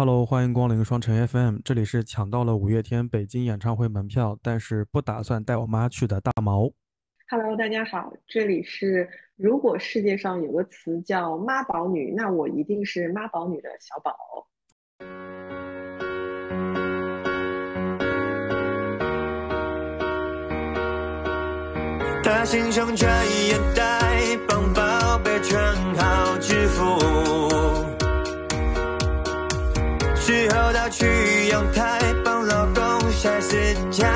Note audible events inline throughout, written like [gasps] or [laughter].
Hello，欢迎光临双城 FM，这里是抢到了五月天北京演唱会门票，但是不打算带我妈去的大毛。Hello，大家好，这里是如果世界上有个词叫妈宝女，那我一定是妈宝女的小宝。他心胸专业带，帮宝贝穿好制服。之后到去阳台帮老公晒死脚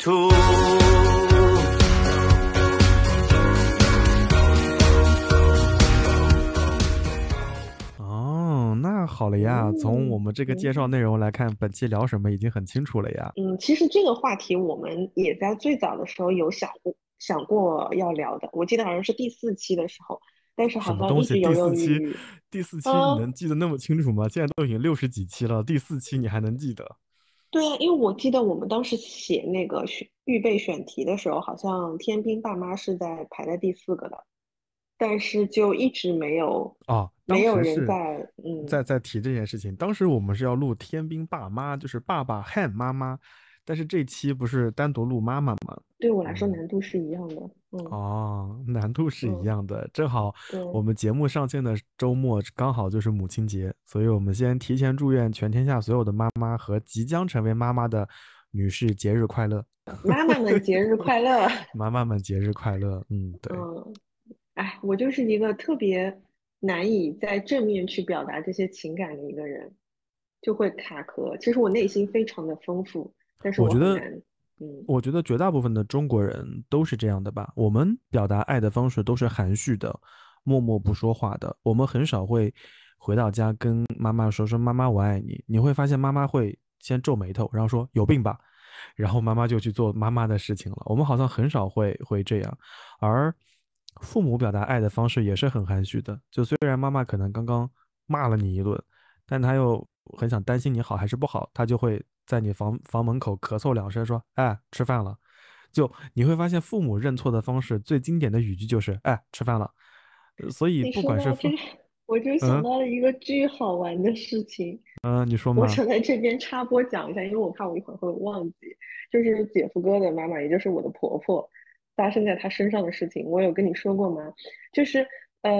途。哦，那好了呀，从我们这个嗯介绍内容来看，本期聊什么已经很清楚了呀。嗯，其实这个话题我们也在最早的时候有想过想过要聊的，我记得好像是第四期的时候，但是好么东西？像一直犹第四期犹豫豫。，第四期嗯你能记得那么清楚吗？现在都已经六十几期了，第四期你还能记得？对啊，因为我记得我们当时写那个选预备选题的时候，好像天兵爸妈是在排在第四个的，但是就一直没有哦，当没有人在嗯在在提这件事情。当时我们是要录天兵爸妈，就是爸爸和妈妈，但是这期不是单独录妈妈吗？对我来说嗯难度是一样的，嗯哦，难度是一嗯样的。正好我们节目上线的周末刚好就是母亲节，所以我们先提前祝愿全天下所有的妈妈和即将成为妈妈的女士节日快乐，妈妈们节日快乐。[laughs] 妈妈们节日快乐。嗯，对。嗯，哎，我就是一个特别难以在正面去表达这些情感的一个人，就会卡壳。其实我内心非常的丰富，但是我觉得。我觉得绝大部分的中国人都是这样的吧。我们表达爱的方式都是含蓄的，默默不说话的。我们很少会回到家跟妈妈说说“妈妈我爱你”。你会发现妈妈会先皱眉头，然后说“有病吧”，然后妈妈就去做妈妈的事情了。我们好像很少会会这样，而父母表达爱的方式也是很含蓄的。就虽然妈妈可能刚刚骂了你一顿，但她又很想担心你好还是不好，她就会在你房房门口咳嗽两声，说：“哎，吃饭了。”就你会发现，父母认错的方式最经典的语句就是：“哎，吃饭了。”呃所以不管是 [laughs] 我就想嗯到了一个巨好玩的事情，嗯，你说嘛，我想在这边插播讲一下，因为我怕我一会儿会忘记。就是姐夫哥的妈妈，也就是我的婆婆，发生在她身上的事情，我有跟你说过吗？就是呃，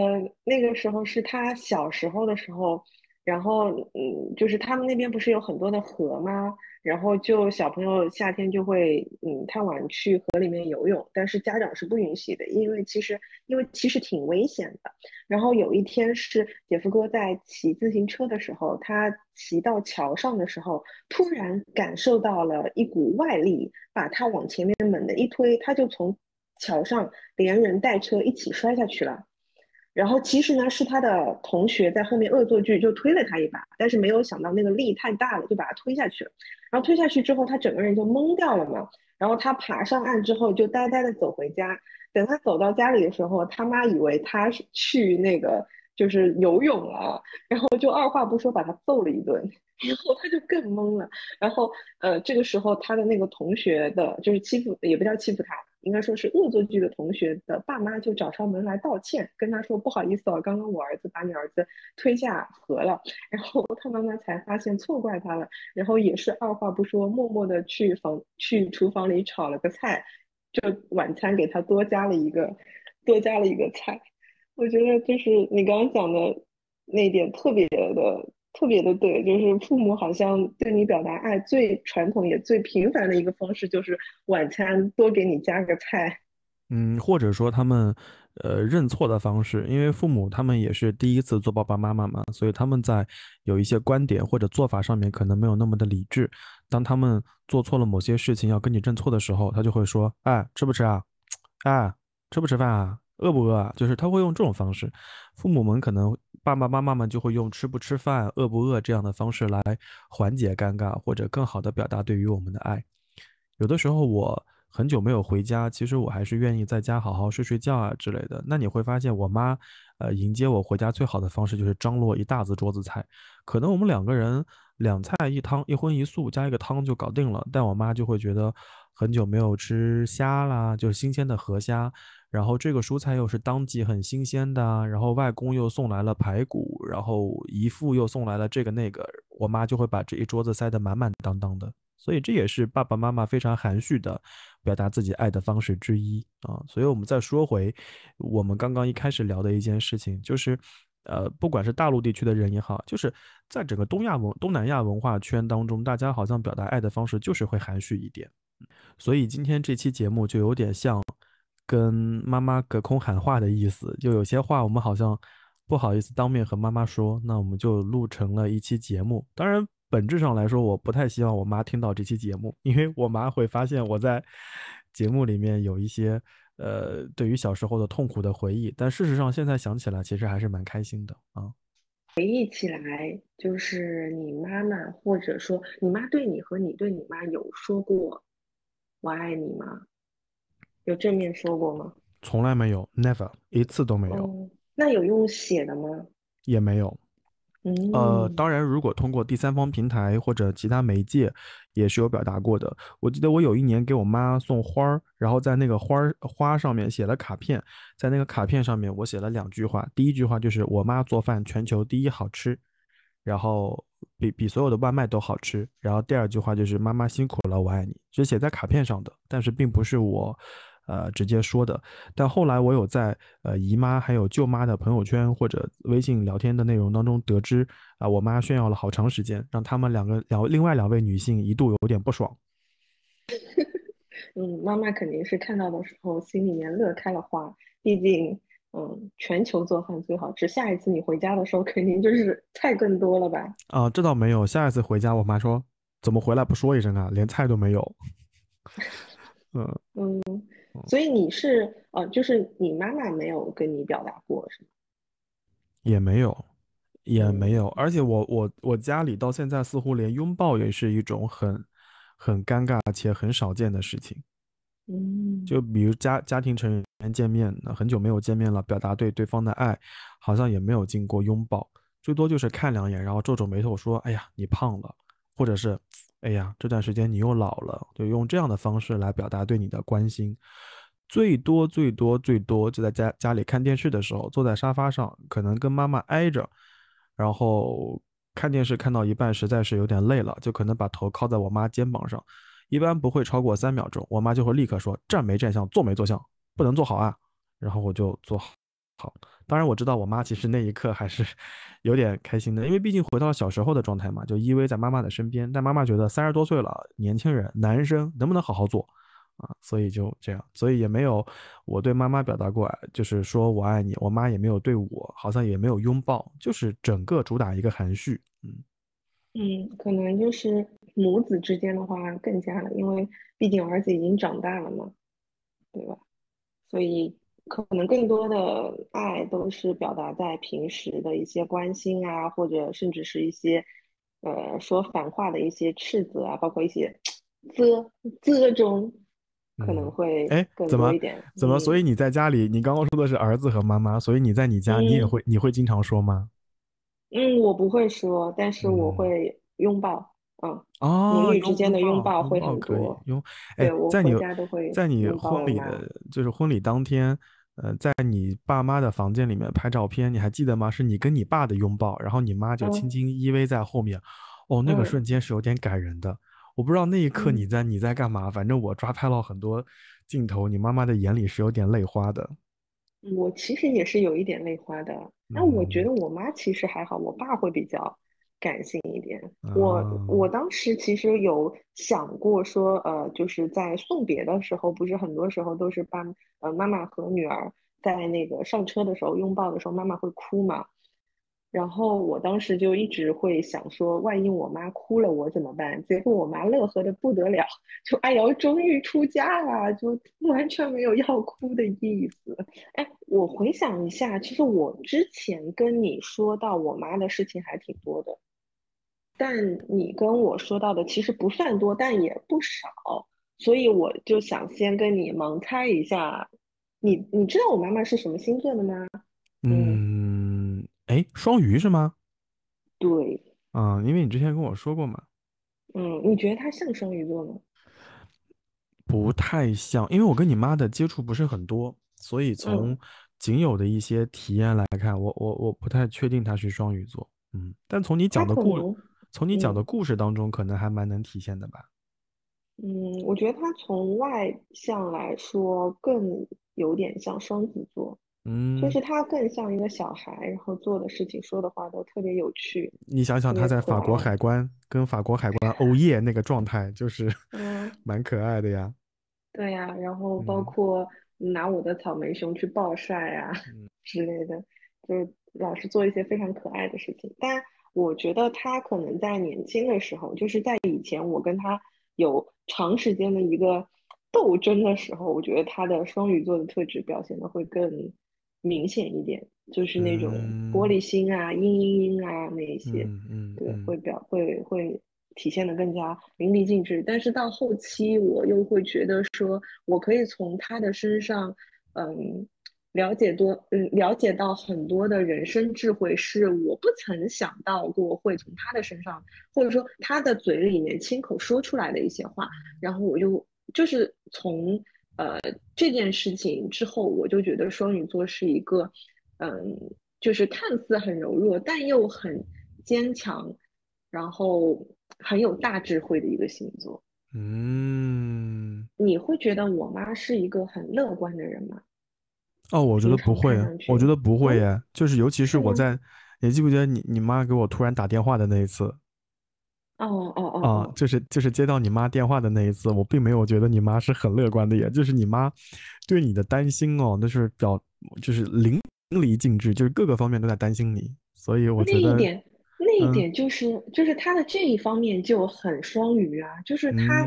那个时候是她小时候的时候，然后嗯，就是他们那边不是有很多的河吗？然后就小朋友夏天就会嗯太晚去河里面游泳，但是家长是不允许的，因为其实因为其实挺危险的。然后有一天是姐夫哥在骑自行车的时候，他骑到桥上的时候，突然感受到了一股外力，把他往前面猛地一推，他就从桥上连人带车一起摔下去了。然后其实呢，是他的同学在后面恶作剧，就推了他一把，但是没有想到那个力太大了，就把他推下去了。然后推下去之后，他整个人就懵掉了嘛。然后他爬上岸之后，就呆呆的走回家。等他走到家里的时候，他妈以为他去那个就是游泳了，然后就二话不说把他揍了一顿，然后他就更懵了。然后呃，这个时候他的那个同学的，就是欺负也不叫欺负他，应该说是恶作剧的同学的爸妈就找上门来道歉，跟他说不好意思哦，刚刚我儿子把你儿子推下河了。然后他妈妈才发现错怪他了，然后也是二话不说，默默的去房去厨房里炒了个菜，就晚餐给他多加了一个多加了一个菜。我觉得就是你刚刚讲的那点特别的特别的对，就是父母好像对你表达爱最传统也最频繁的一个方式，就是晚餐多给你加个菜。嗯，或者说他们呃认错的方式，因为父母他们也是第一次做爸爸妈妈嘛，所以他们在有一些观点或者做法上面可能没有那么的理智。当他们做错了某些事情要跟你认错的时候，他就会说：“哎，吃不吃啊？哎，吃不吃饭啊？饿不饿啊？”就是他会用这种方式。父母们可能爸爸妈妈们就会用吃不吃饭、饿不饿这样的方式来缓解尴尬，或者更好的表达对于我们的爱。有的时候我。很久没有回家，其实我还是愿意在家好好睡睡觉啊之类的。那你会发现，我妈，呃，迎接我回家最好的方式就是张罗一大桌子菜。可能我们两个人两菜一汤，一荤一素加一个汤就搞定了。但我妈就会觉得很久没有吃虾啦，就是新鲜的河虾，然后这个蔬菜又是当季很新鲜的，然后外公又送来了排骨，然后姨父又送来了这个那个，我妈就会把这一桌子塞得满满当当的。所以这也是爸爸妈妈非常含蓄的表达自己爱的方式之一啊。所以我们再说回我们刚刚一开始聊的一件事情，就是，呃，不管是大陆地区的人也好，就是在整个东亚文东南亚文化圈当中，大家好像表达爱的方式就是会含蓄一点。所以今天这期节目就有点像跟妈妈隔空喊话的意思，就有些话我们好像不好意思当面和妈妈说，那我们就录成了一期节目。当然。本质上来说，我不太希望我妈听到这期节目，因为我妈会发现我在节目里面有一些呃对于小时候的痛苦的回忆。但事实上，现在想起来，其实还是蛮开心的啊。回忆起来，就是你妈妈，或者说你妈对你和你对你妈有说过“我爱你”吗？有正面说过吗？从来没有，never 一次都没有。那有用写的吗？也没有。呃，当然，如果通过第三方平台或者其他媒介，也是有表达过的。我记得我有一年给我妈送花儿，然后在那个花儿花上面写了卡片，在那个卡片上面我写了两句话，第一句话就是我妈做饭全球第一好吃，然后比比所有的外卖都好吃。然后第二句话就是妈妈辛苦了，我爱你，是写在卡片上的，但是并不是我。呃，直接说的，但后来我有在呃姨妈还有舅妈的朋友圈或者微信聊天的内容当中得知，啊，我妈炫耀了好长时间，让他们两个两另外两位女性一度有点不爽。[laughs] 嗯，妈妈肯定是看到的时候心里面乐开了花，毕竟嗯，全球做饭最好吃。下一次你回家的时候，肯定就是菜更多了吧？啊，这倒没有，下一次回家，我妈说怎么回来不说一声啊，连菜都没有。嗯 [laughs] 嗯。所以你是呃，就是你妈妈没有跟你表达过是吗？也没有，也没有。而且我我我家里到现在似乎连拥抱也是一种很很尴尬且很少见的事情。嗯，就比如家家庭成员见面，那很久没有见面了，表达对对方的爱，好像也没有经过拥抱，最多就是看两眼，然后皱皱眉头说：“哎呀，你胖了。”或者是。哎呀，这段时间你又老了，就用这样的方式来表达对你的关心。最多最多最多，就在家家里看电视的时候，坐在沙发上，可能跟妈妈挨着，然后看电视看到一半，实在是有点累了，就可能把头靠在我妈肩膀上，一般不会超过三秒钟，我妈就会立刻说：“站没站相，坐没坐相，不能坐好啊。”然后我就坐好。好，当然我知道我妈其实那一刻还是 [laughs] 有点开心的，因为毕竟回到了小时候的状态嘛，就依偎在妈妈的身边。但妈妈觉得三十多岁了，年轻人，男生能不能好好做啊？所以就这样，所以也没有我对妈妈表达过，就是说我爱你。我妈也没有对我，好像也没有拥抱，就是整个主打一个含蓄。嗯嗯，可能就是母子之间的话更加了，因为毕竟儿子已经长大了嘛，对吧？所以。可能更多的爱都是表达在平时的一些关心啊，或者甚至是一些，呃，说反话的一些斥责啊，包括一些啧啧中，可能会哎更多一点。怎么？所以你在家里，你刚刚说的是儿子和妈妈，所以你在你家你也会你会经常说吗？嗯，我不会说，但是我会拥抱。嗯，哦，母女之间的拥抱会很多。拥，哎，在你在你婚礼的，就是婚礼当天。呃，在你爸妈的房间里面拍照片，你还记得吗？是你跟你爸的拥抱，然后你妈就轻轻依偎在后面。哦，那个瞬间是有点感人的。我不知道那一刻你在你在干嘛，反正我抓拍了很多镜头，你妈妈的眼里是有点泪花的。我其实也是有一点泪花的。那我觉得我妈其实还好，我爸会比较感性一点。我啊，我当时其实有想过说，呃，就是在送别的时候，不是很多时候都是爸呃妈妈和女儿在那个上车的时候拥抱的时候，妈妈会哭嘛。然后我当时就一直会想说，万一我妈哭了，我怎么办？结果我妈乐呵的不得了，就哎呦，终于出嫁了，就 [laughs] 完全没有要哭的意思。哎，我回想一下，其实我之前跟你说到我妈的事情还挺多的，但你跟我说到的其实不算多，但也不少，所以我就想先跟你盲猜一下，你你知道我妈妈是什么星座的吗？嗯，嗯，哎，双鱼是吗？对，啊，因为你之前跟我说过嘛，嗯，你觉得她像双鱼座吗？不太像，因为我跟你妈的接触不是很多，所以嗯，从仅有的一些体验来看，我我我不太确定她是双鱼座。嗯，但从你讲的故，从你讲的嗯故事当中，可能还蛮能体现的吧。嗯，我觉得他从外向来说更有点像双子座。嗯就嗯，是他更像一个小孩，然后做的事情、说的话都特别有趣，你想想他在法国。海关跟法国海关 [laughs] 欧耶那个状态，就是嗯，[laughs] 蛮可爱的呀。对呀，然后包嗯括拿我的草莓熊去暴晒啊嗯之类的，就是老是做一些非常可爱的事情。但我觉得他可能在年轻的时候，就是在以前我跟他有长时间的一个斗争的时候，我觉得他的双鱼座的特质表现的会更明显一点，就是那种玻嗯璃心啊、嘤嘤嘤啊那一些。嗯嗯对，嗯会表会会体现的更加淋漓尽致。但是到后期，我又会觉得说，我可以从他的身上，嗯，了解多，嗯，了解到很多的人生智慧，是我不曾想到过会从他的身上，或者说他的嘴里面亲口说出来的一些话。然后我就就是从呃这件事情之后，我就觉得双鱼座是一个，嗯，就是看似很柔弱，但又很坚强，然后很有大智慧的一个星座。嗯。你会觉得我妈是一个很乐观的人吗？哦，我觉得不会，我觉得不会嗯，耶。就是尤其是？我在，你记不记得你你妈给我突然打电话的那一次哦哦哦啊？哦，就是就是接到你妈电话的那一次，我并没有觉得你妈是很乐观的耶。就是你妈对你的担心哦，那是表就是淋漓尽致，就是各个方面都在担心你。所以我那觉得，一点，那一嗯点就是就是他的这一方面就很双鱼啊，就是他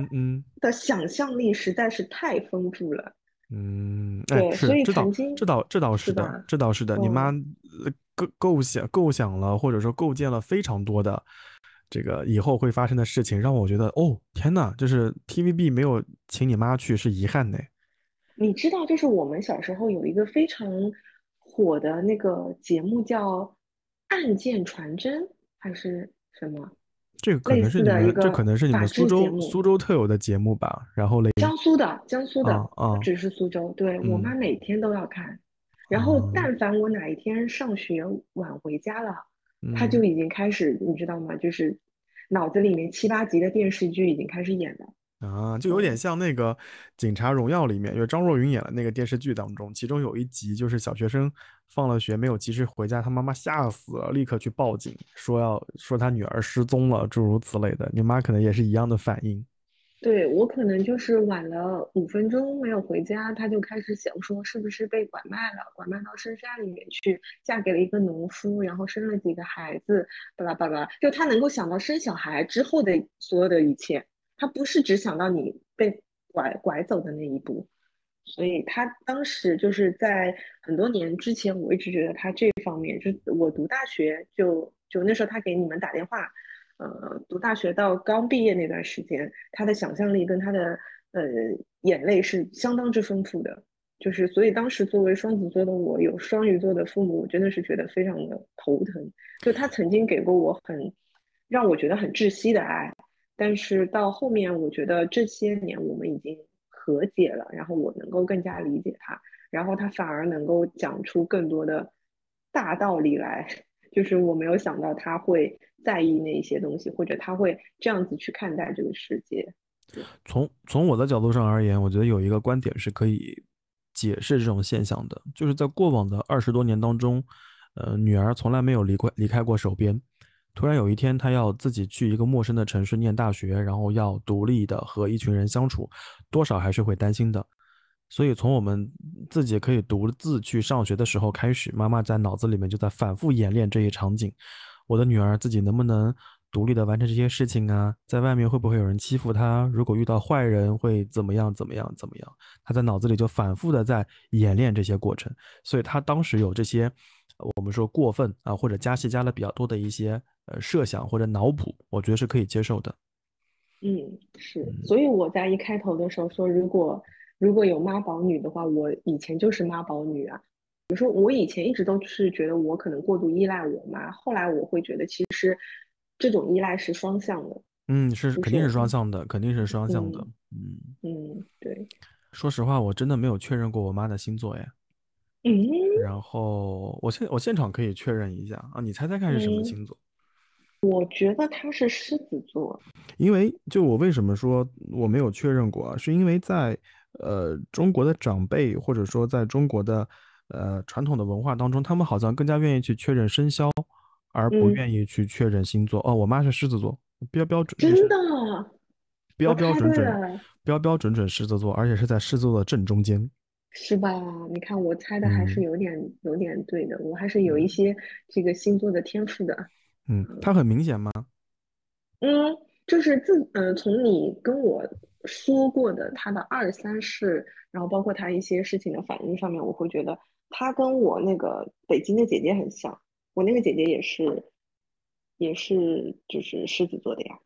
的想象力实在是太丰富了。嗯，哎，对，所以是，这倒曾经这倒这倒是的，吧？这倒是的。你妈构构想构想了，或者说构建了非常多的这个以后会发生的事情，让我觉得，哦，天呐，就是 TVB 没有请你妈去是遗憾呢。你知道，就是我们小时候有一个非常火的那个节目叫《案件传真》还是什么这个可能是你们，这可能是你们苏州苏，州特有的节目吧。然后嘞，江苏的，江苏的，不只是苏州，对，我妈嗯每天都要看。然后，啊但凡我哪一天上学晚回家了，她嗯。就已经开始，你知道吗？就是脑子里面七八集的电视剧已经开始演了。啊，就有点嗯，像那个《警察荣耀》里面，就是张若昀演的那个电视剧当中，其中有一集就是小学生放了学没有及时回家，他妈妈吓死了，立刻去报警，说要说他女儿失踪了，诸如此类的。你妈可能也是一样的反应。对，我可能就是晚了五分钟没有回家，她就开始想说是不是被拐卖了，拐卖到深山里面去，嫁给了一个农夫，然后生了几个孩子，巴拉巴拉，就她能够想到生小孩之后的所有的一切。他不是只想到你被拐拐走的那一步，所以他当时就是在很多年之前，我一直觉得他这方面，就我读大学就就那时候他给你们打电话，呃，读大学到刚毕业那段时间，他的想象力跟他的呃眼泪是相当之丰富的，就是所以当时作为双子座的我，有双鱼座的父母，我真的是觉得非常的头疼。就他曾经给过我很让我觉得很窒息的爱，但是到后面，我觉得这些年我们已经和解了，然后我能够更加理解他，然后他反而能够讲出更多的大道理来，[laughs] 就是我没有想到他会在意那些东西，或者他会这样子去看待这个世界。从从我的角度上而言，我觉得有一个观点是可以解释这种现象的，就是在过往的二十多年当中，呃，女儿从来没有离过离开过手边，突然有一天他要自己去一个陌生的城市念大学，然后要独立的和一群人相处，多少还是会担心的。所以从我们自己可以独自去上学的时候开始，妈妈在脑子里面就在反复演练这一场景：我的女儿自己能不能独立的完成这些事情啊？在外面会不会有人欺负她？如果遇到坏人会怎么样？怎么样？怎么样？她在脑子里就反复的在演练这些过程。所以她当时有这些我们说过分啊，或者加戏加的比较多的一些呃设想或者脑补，我觉得是可以接受的。嗯，是。所以我在一开头的时候说，如果如果有妈宝女的话，我以前就是妈宝女啊。比如说，我以前一直都是觉得我可能过度依赖我妈，后来我会觉得其实这种依赖是双向的。嗯，是肯定是双向的，肯定是双向的。嗯嗯，对。说实话，我真的没有确认过我妈的星座，呀。嗯。然后我现我现场可以确认一下啊，你猜猜看是什么星座？我觉得他是狮子座。因为就我为什么说我没有确认过啊？是因为在。呃，中国的长辈或者说在中国的呃传统的文化当中，他们好像更加愿意去确认生肖，而不愿意去确认星座。哦，我妈是狮子座，标标准真的，标标准准，标标准准狮子座，而且是在狮子座的正中间，是吧？你看我猜的还是有点有点对的，我还是有一些这个星座的天赋的。嗯，它很明显吗？嗯，就是自呃从你跟我。说过的他的二三事，然后包括他一些事情的反应上面，我会觉得他跟我那个北京的姐姐很像。我那个姐姐也是，也是就是狮子座的呀。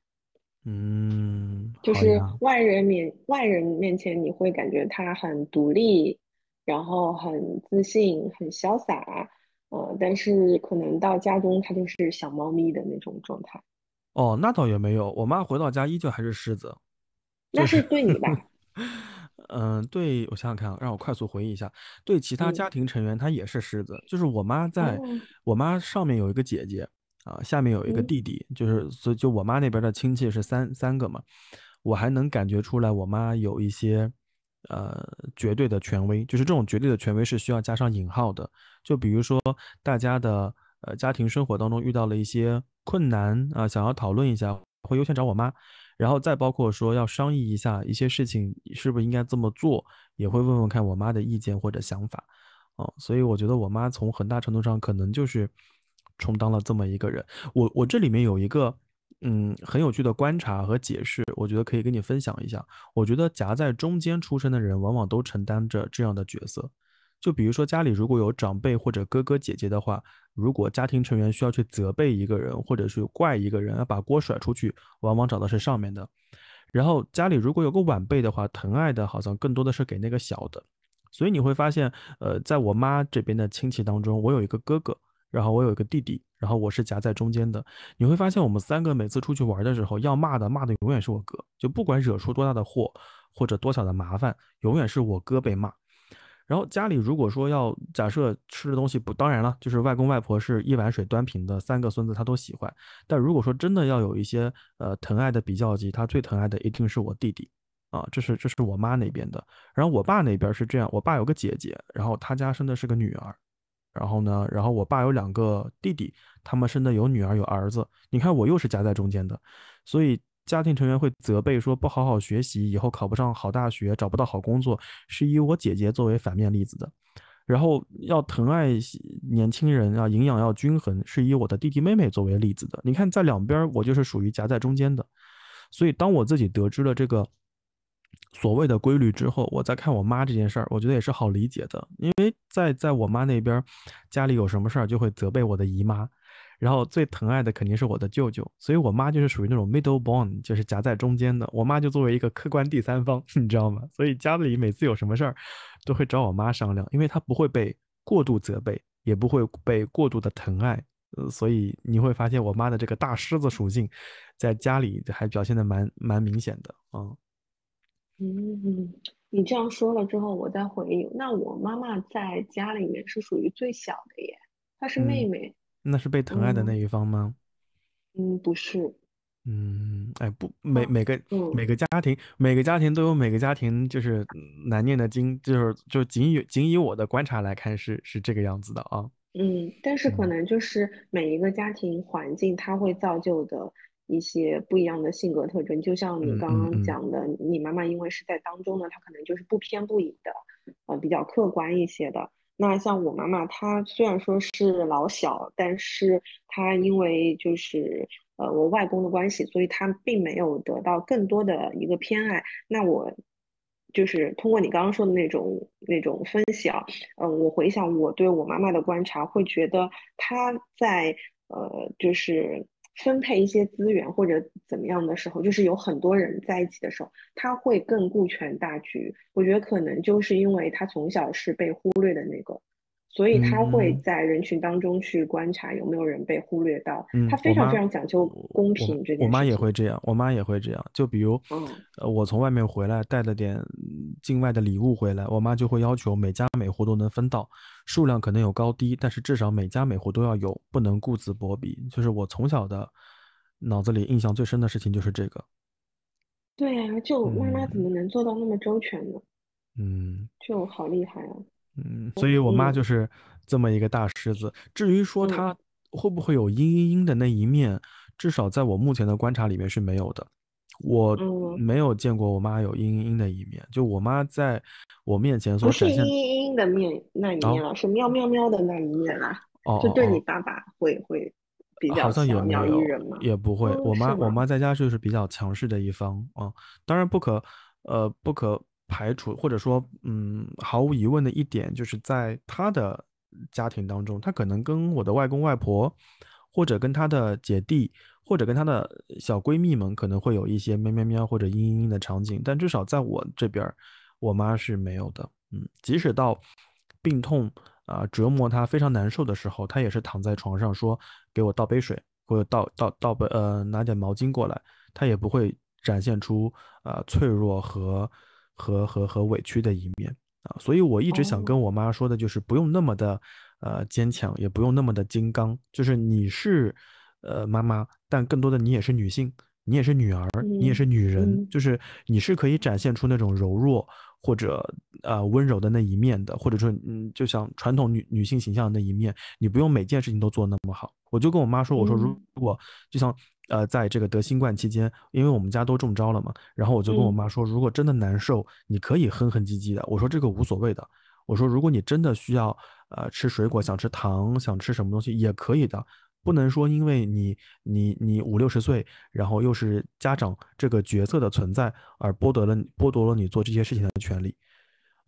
嗯，就是外人面外人面前你会感觉他很独立，然后很自信，很潇洒。呃，但是可能到家中它就是小猫咪的那种状态。哦，那倒也没有，我妈回到家依旧还是狮子。那是对你吧？[laughs] 嗯，对我想想看，让我快速回忆一下。对其他家庭成员，他也是狮子。就是我妈在，我妈上面有一个姐姐啊，下面有一个弟弟，就是所以就我妈那边的亲戚是三三个嘛。我还能感觉出来，我妈有一些呃绝对的权威，就是这种绝对的权威是需要加上引号的。就比如说大家的呃家庭生活当中遇到了一些困难啊，想要讨论一下，会优先找我妈。然后再包括说要商议一下一些事情是不是应该这么做，也会问问看我妈的意见或者想法，哦，所以我觉得我妈从很大程度上可能就是充当了这么一个人。我我这里面有一个嗯很有趣的观察和解释，我觉得可以跟你分享一下。我觉得夹在中间出生的人往往都承担着这样的角色。就比如说家里如果有长辈或者哥哥姐姐的话，如果家庭成员需要去责备一个人或者是怪一个人，要把锅甩出去，往往找的是上面的。然后家里如果有个晚辈的话，疼爱的好像更多的是给那个小的。所以你会发现，呃，在我妈这边的亲戚当中，我有一个哥哥，然后我有一个弟弟，然后我是夹在中间的。你会发现，我们三个每次出去玩的时候，要骂的骂的永远是我哥，就不管惹出多大的祸或者多小的麻烦，永远是我哥被骂。然后家里如果说要假设吃的东西不，当然了，就是外公外婆是一碗水端平的，三个孙子他都喜欢。但如果说真的要有一些呃疼爱的比较级，他最疼爱的一定是我弟弟啊，这是这是我妈那边的。然后我爸那边是这样，我爸有个姐姐，然后他家生的是个女儿，然后呢，然后我爸有两个弟弟，他们生的有女儿有儿子。你看我又是夹在中间的，所以。家庭成员会责备说不好好学习，以后考不上好大学，找不到好工作，是以我姐姐作为反面例子的。然后要疼爱年轻人啊，营养要均衡，是以我的弟弟妹妹作为例子的。你看，在两边我就是属于夹在中间的。所以当我自己得知了这个所谓的规律之后，我再看我妈这件事儿，我觉得也是好理解的，因为在在我妈那边，家里有什么事儿就会责备我的姨妈。然后最疼爱的肯定是我的舅舅，所以我妈就是属于那种 middle born，就是夹在中间的。我妈就作为一个客观第三方，[laughs] 你知道吗？所以家里每次有什么事儿，都会找我妈商量，因为她不会被过度责备，也不会被过度的疼爱。呃，所以你会发现我妈的这个大狮子属性，在家里还表现的蛮蛮明显的啊。嗯，你这样说了之后，我再回忆，那我妈妈在家里面是属于最小的耶，她是妹妹。那是被疼爱的那一方吗？嗯，不是。嗯，哎，不，每每个每个家庭，每个家庭都有每个家庭就是难念的经，就是就仅以仅以我的观察来看是是这个样子的啊。嗯，但是可嗯能就是每一个家庭环境，它会造就的一些不一样的性格特征。就像你嗯刚刚讲的，你妈妈因为是在当中呢，她可能就是不偏不倚的，呃，比较客观一些的。那像我妈妈，她虽然说是老小，但是她因为就是呃我外公的关系，所以她并没有得到更多的一个偏爱。那我就是通过你刚刚说的那种那种分析啊。嗯，我回想我对我妈妈的观察，会觉得她在呃，就是分配一些资源或者怎么样的时候，就是有很多人在一起的时候，他会更顾全大局。我觉得可能就是因为他从小是被忽略的那个，所以他会嗯在人群当中去观察有没有人被忽略到。嗯，她非常非，常讲究我我公平这我妈件事情。也会这样，我妈也会这样。就比如，嗯呃，我从外面回来带了点嗯境外的礼物回来，我妈就会要求每家每户都能分到，数量可能有高低，但是至少每家每户都要有，不能顾此薄彼。就是我从小的脑子里印象最深的事情就是这个。对呀，就妈妈怎嗯么能做到那么周全呢？嗯。就好厉害啊！嗯，所以我妈就嗯是这么一个大狮子。至于说嗯她会不会有阴阴阴的那一面，至少在我目前的观察里面是没有的。我嗯。没有见过我妈有阴阴阴的一面，就我妈在我面前所不是嘤展现，嘤嘤的面那一面哦了，是喵喵喵的那一面啦。哦就对你爸爸会会比较好像有，人嘛。也不会。嗯，我妈我？妈在家就是比较强势的一方啊，当然不可呃不可排除，或者说嗯毫无疑问的一点，就是在她的家庭当中，她可能跟我的外公外婆，或者跟她的姐弟，或者跟她的小闺蜜们，可能会有一些喵喵喵或者嘤嘤嘤的场景，但至少在我这边，我妈是没有的。嗯，即使到病痛啊、折磨她非常难受的时候，她也是躺在床上说给我倒杯水，或者倒倒倒杯呃拿点毛巾过来，她也不会展现出啊、脆弱和和和和委屈的一面啊。所以我一直想跟哦，我妈说的就是不用那么的呃坚强，也不用那么的金刚，就是你是呃妈妈，但更多的你也是女性。你也是女儿，你也嗯是女人，嗯就是你是可以展现出那种柔弱或者呃温柔的那一面的，或者说嗯，就像传统女女性形象的那一面，你不用每件事情都做那么好。我就跟我妈说，我说如嗯果就像呃在这个得新冠期间，因为我们家都中招了嘛，然后我就跟我嗯妈说，如果真的难受，你可以哼哼唧唧的，我说这个无所谓的。我说，如果你真的需要呃吃水果，想吃糖，想吃什么东西也可以的，不能说因为你你你五六十岁，然后又是家长这个角色的存在，而剥夺了剥夺了你做这些事情的权利。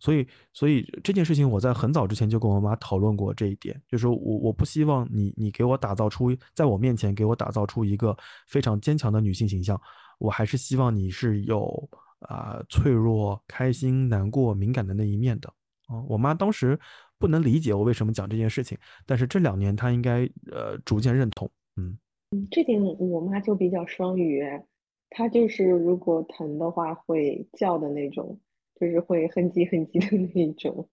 所以，所以这件事情我在很早之前就跟我妈讨论过这一点，就是我我不希望你你给我打造出在我面前给我打造出一个非常坚强的女性形象，我还是希望你是有啊、脆弱、开心、难过、敏感的那一面的。哦，我妈当时不能理解我为什么讲这件事情，但是这两年她应该呃逐渐认同。嗯嗯，这点我妈就比较双语，她就是如果疼的话会叫的那种，就是会哼唧哼唧的那一种。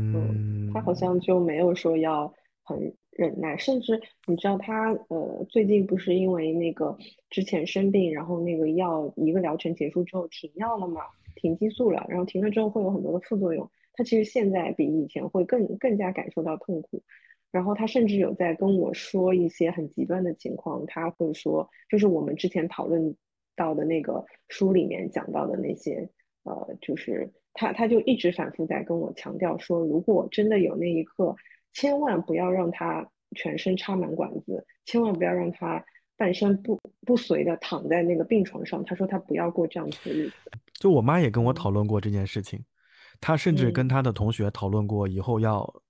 嗯，他好嗯像就没有说要很忍耐，甚至你知道他呃最近不是因为那个之前生病，然后那个药一个疗程结束之后停药了嘛，停激素了，然后停了之后会有很多的副作用，他其实现在比以前会更更加感受到痛苦，然后他甚至有在跟我说一些很极端的情况，他会说就是我们之前讨论到的那个书里面讲到的那些。呃，就是他他就一直反复在跟我强调说，如果真的有那一刻，千万不要让他全身插满管子，千万不要让他半身不不遂的躺在那个病床上。他说他不要过这样子的日子。就我妈也跟我嗯讨论过这件事情，她甚至跟嗯，她的同学讨论过以后要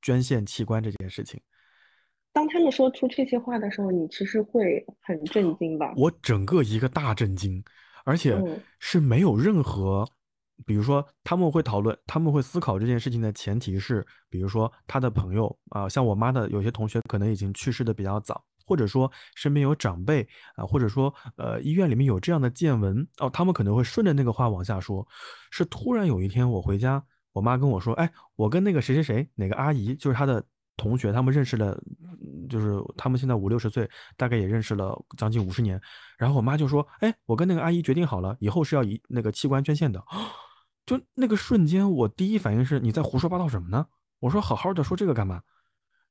捐献器官这件事情。当他们说出这些话的时候，你其实会很震惊吧？我整个一个大震惊，而且嗯是没有任何，比如说他们会讨论，他们会思考这件事情的前提是，比如说他的朋友啊、像我妈的有些同学可能已经去世的比较早，或者说身边有长辈啊、或者说呃医院里面有这样的见闻哦，他们可能会顺着那个话往下说。是突然有一天我回家，我妈跟我说，哎，我跟那个谁谁谁哪个阿姨，就是她的同学，他们认识了，嗯就是他们现在五六十岁，大概也认识了将近五十年。然后我妈就说，哎，我跟那个阿姨决定好了，以后是要以那个器官捐献的。就那个瞬间，我第一反应是你在胡说八道什么呢？我说好好的说这个干嘛？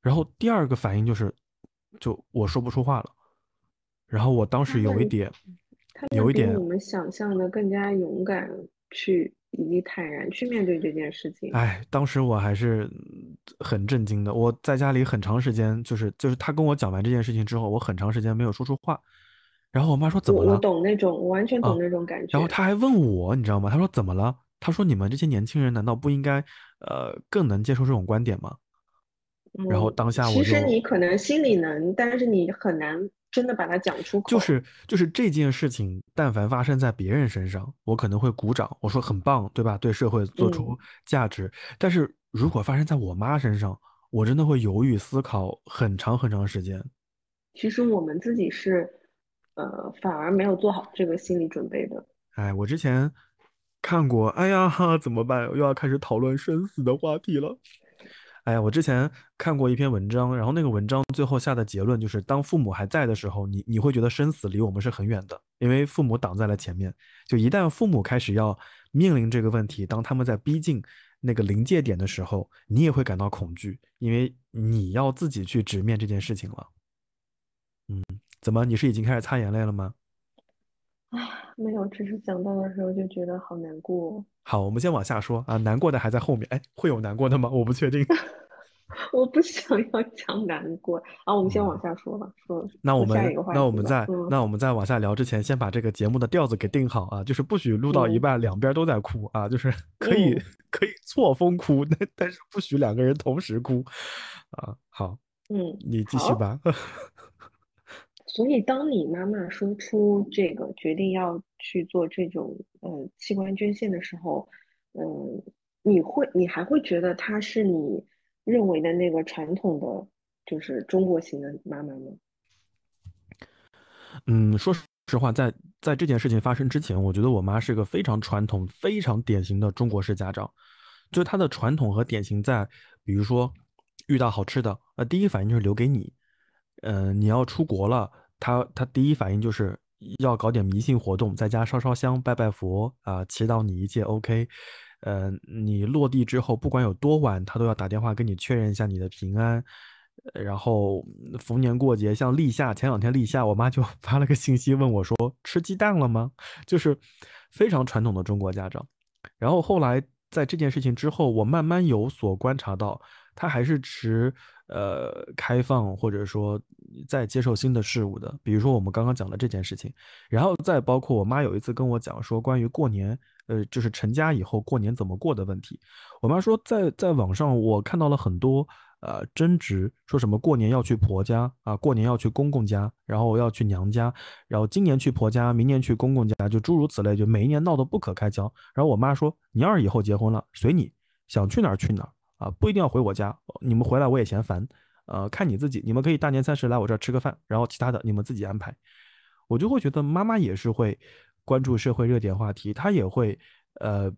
然后第二个反应就是，就我说不出话了。然后我当时有一点，有一点，我们想象的更加勇敢去以及坦然去面对这件事情。哎，当时我还是很震惊的。我在家里很长时间，就是就是他跟我讲完这件事情之后，我很长时间没有说出话。然后我妈说怎么了？我懂那种，我完全懂那种感觉。然后他还问我，你知道吗？他说怎么了？他说你们这些年轻人难道不应该呃更能接受这种观点吗？然后当下我其实你可能心里能，但是你很难真的把它讲出口。就是就是这件事情，但凡发生在别人身上，我可能会鼓掌，我说很棒，对吧？对社会做出价值。但是如果发生在我妈身上，我真的会犹豫思考很长很长时间。其实我们自己是，呃，反而没有做好这个心理准备的。哎，我之前看过，哎呀，怎么办？又要开始讨论生死的话题了。哎呀，我之前看过一篇文章，然后那个文章最后下的结论就是，当父母还在的时候，你你会觉得生死离我们是很远的，因为父母挡在了前面。就一旦父母开始要面临这个问题，当他们在逼近那个临界点的时候，你也会感到恐惧，因为你要自己去直面这件事情了。嗯，怎么？你是已经开始擦眼泪了吗？啊，没有，只是想到的时候就觉得好难过。好，我们先往下说啊，难过的还在后面。哎，会有难过的吗？我不确定。[laughs] 我不想要讲难过啊，我们先往下说吧。说那我们那我们在那我们在往下聊之前，先把这个节目的调子给定好啊，就是不许录到一半两边都在哭啊，就是可以可以错峰哭，但但是不许两个人同时哭啊。好，嗯，你继续吧。所以，当你妈妈说出这个决定要去做这种呃器官捐献的时候，嗯，你会你还会觉得她是你认为的那个传统的，就是中国型的妈妈吗？嗯，说实话，在在这件事情发生之前，我觉得我妈是个非常传统、非常典型的中国式家长。就是她的传统和典型在，比如说遇到好吃的，呃，第一反应就是留给你。嗯，你要出国了。他他第一反应就是要搞点迷信活动，在家烧烧香、拜拜佛啊，祈祷你一切 OK。呃，你落地之后，不管有多晚，他都要打电话跟你确认一下你的平安。然后逢年过节，像立夏，前两天立夏，我妈就 [laughs] 发了个信息问我说：“吃鸡蛋了吗？”就是非常传统的中国家长。然后后来在这件事情之后，我慢慢有所观察到，他还是持。呃，开放或者说在接受新的事物的，比如说我们刚刚讲的这件事情，然后再包括我妈有一次跟我讲说关于过年，呃，就是成家以后过年怎么过的问题。我妈说在在网上我看到了很多呃争执，说什么过年要去婆家啊，过年要去公公家，然后要去娘家，然后今年去婆家，明年去公公家，就诸如此类，就每一年闹得不可开交。然后我妈说，你要是以后结婚了，随你想去哪儿去哪儿。啊，不一定要回我家，你们回来我也嫌烦，呃，看你自己，你们可以大年三十来我这儿吃个饭，然后其他的你们自己安排。我就会觉得妈妈也是会关注社会热点话题，她也会呃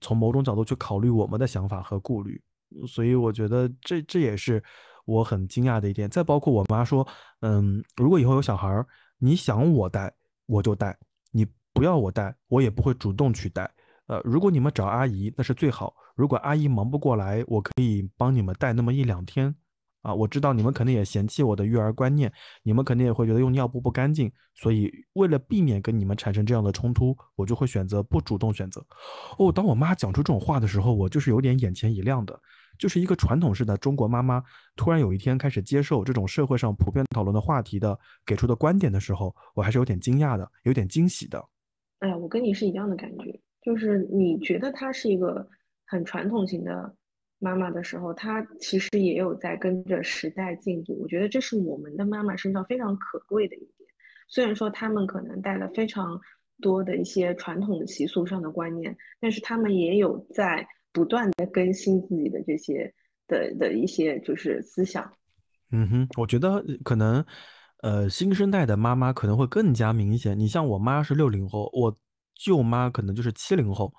从某种角度去考虑我们的想法和顾虑，所以我觉得这这也是我很惊讶的一点。再包括我妈说，嗯，如果以后有小孩儿，你想我带我就带，你不要我带我也不会主动去带。呃，如果你们找阿姨，那是最好。如果阿姨忙不过来，我可以帮你们带那么一两天。啊，我知道你们肯定也嫌弃我的育儿观念，你们肯定也会觉得用尿布不干净。所以为了避免跟你们产生这样的冲突，我就会选择不主动选择。哦，当我妈讲出这种话的时候，我就是有点眼前一亮的。就是一个传统式的中国妈妈，突然有一天开始接受这种社会上普遍讨论的话题的给出的观点的时候，我还是有点惊讶的，有点惊喜的。哎呀，我跟你是一样的感觉。就是你觉得她是一个很传统型的妈妈的时候，她其实也有在跟着时代进步。我觉得这是我们的妈妈身上非常可贵的一点。虽然说他们可能带了非常多的一些传统的习俗上的观念，但是他们也有在不断的更新自己的这些的的一些就是思想。嗯哼，我觉得可能呃新生代的妈妈可能会更加明显。你像我妈是六零后，我。舅妈可能就是七零后，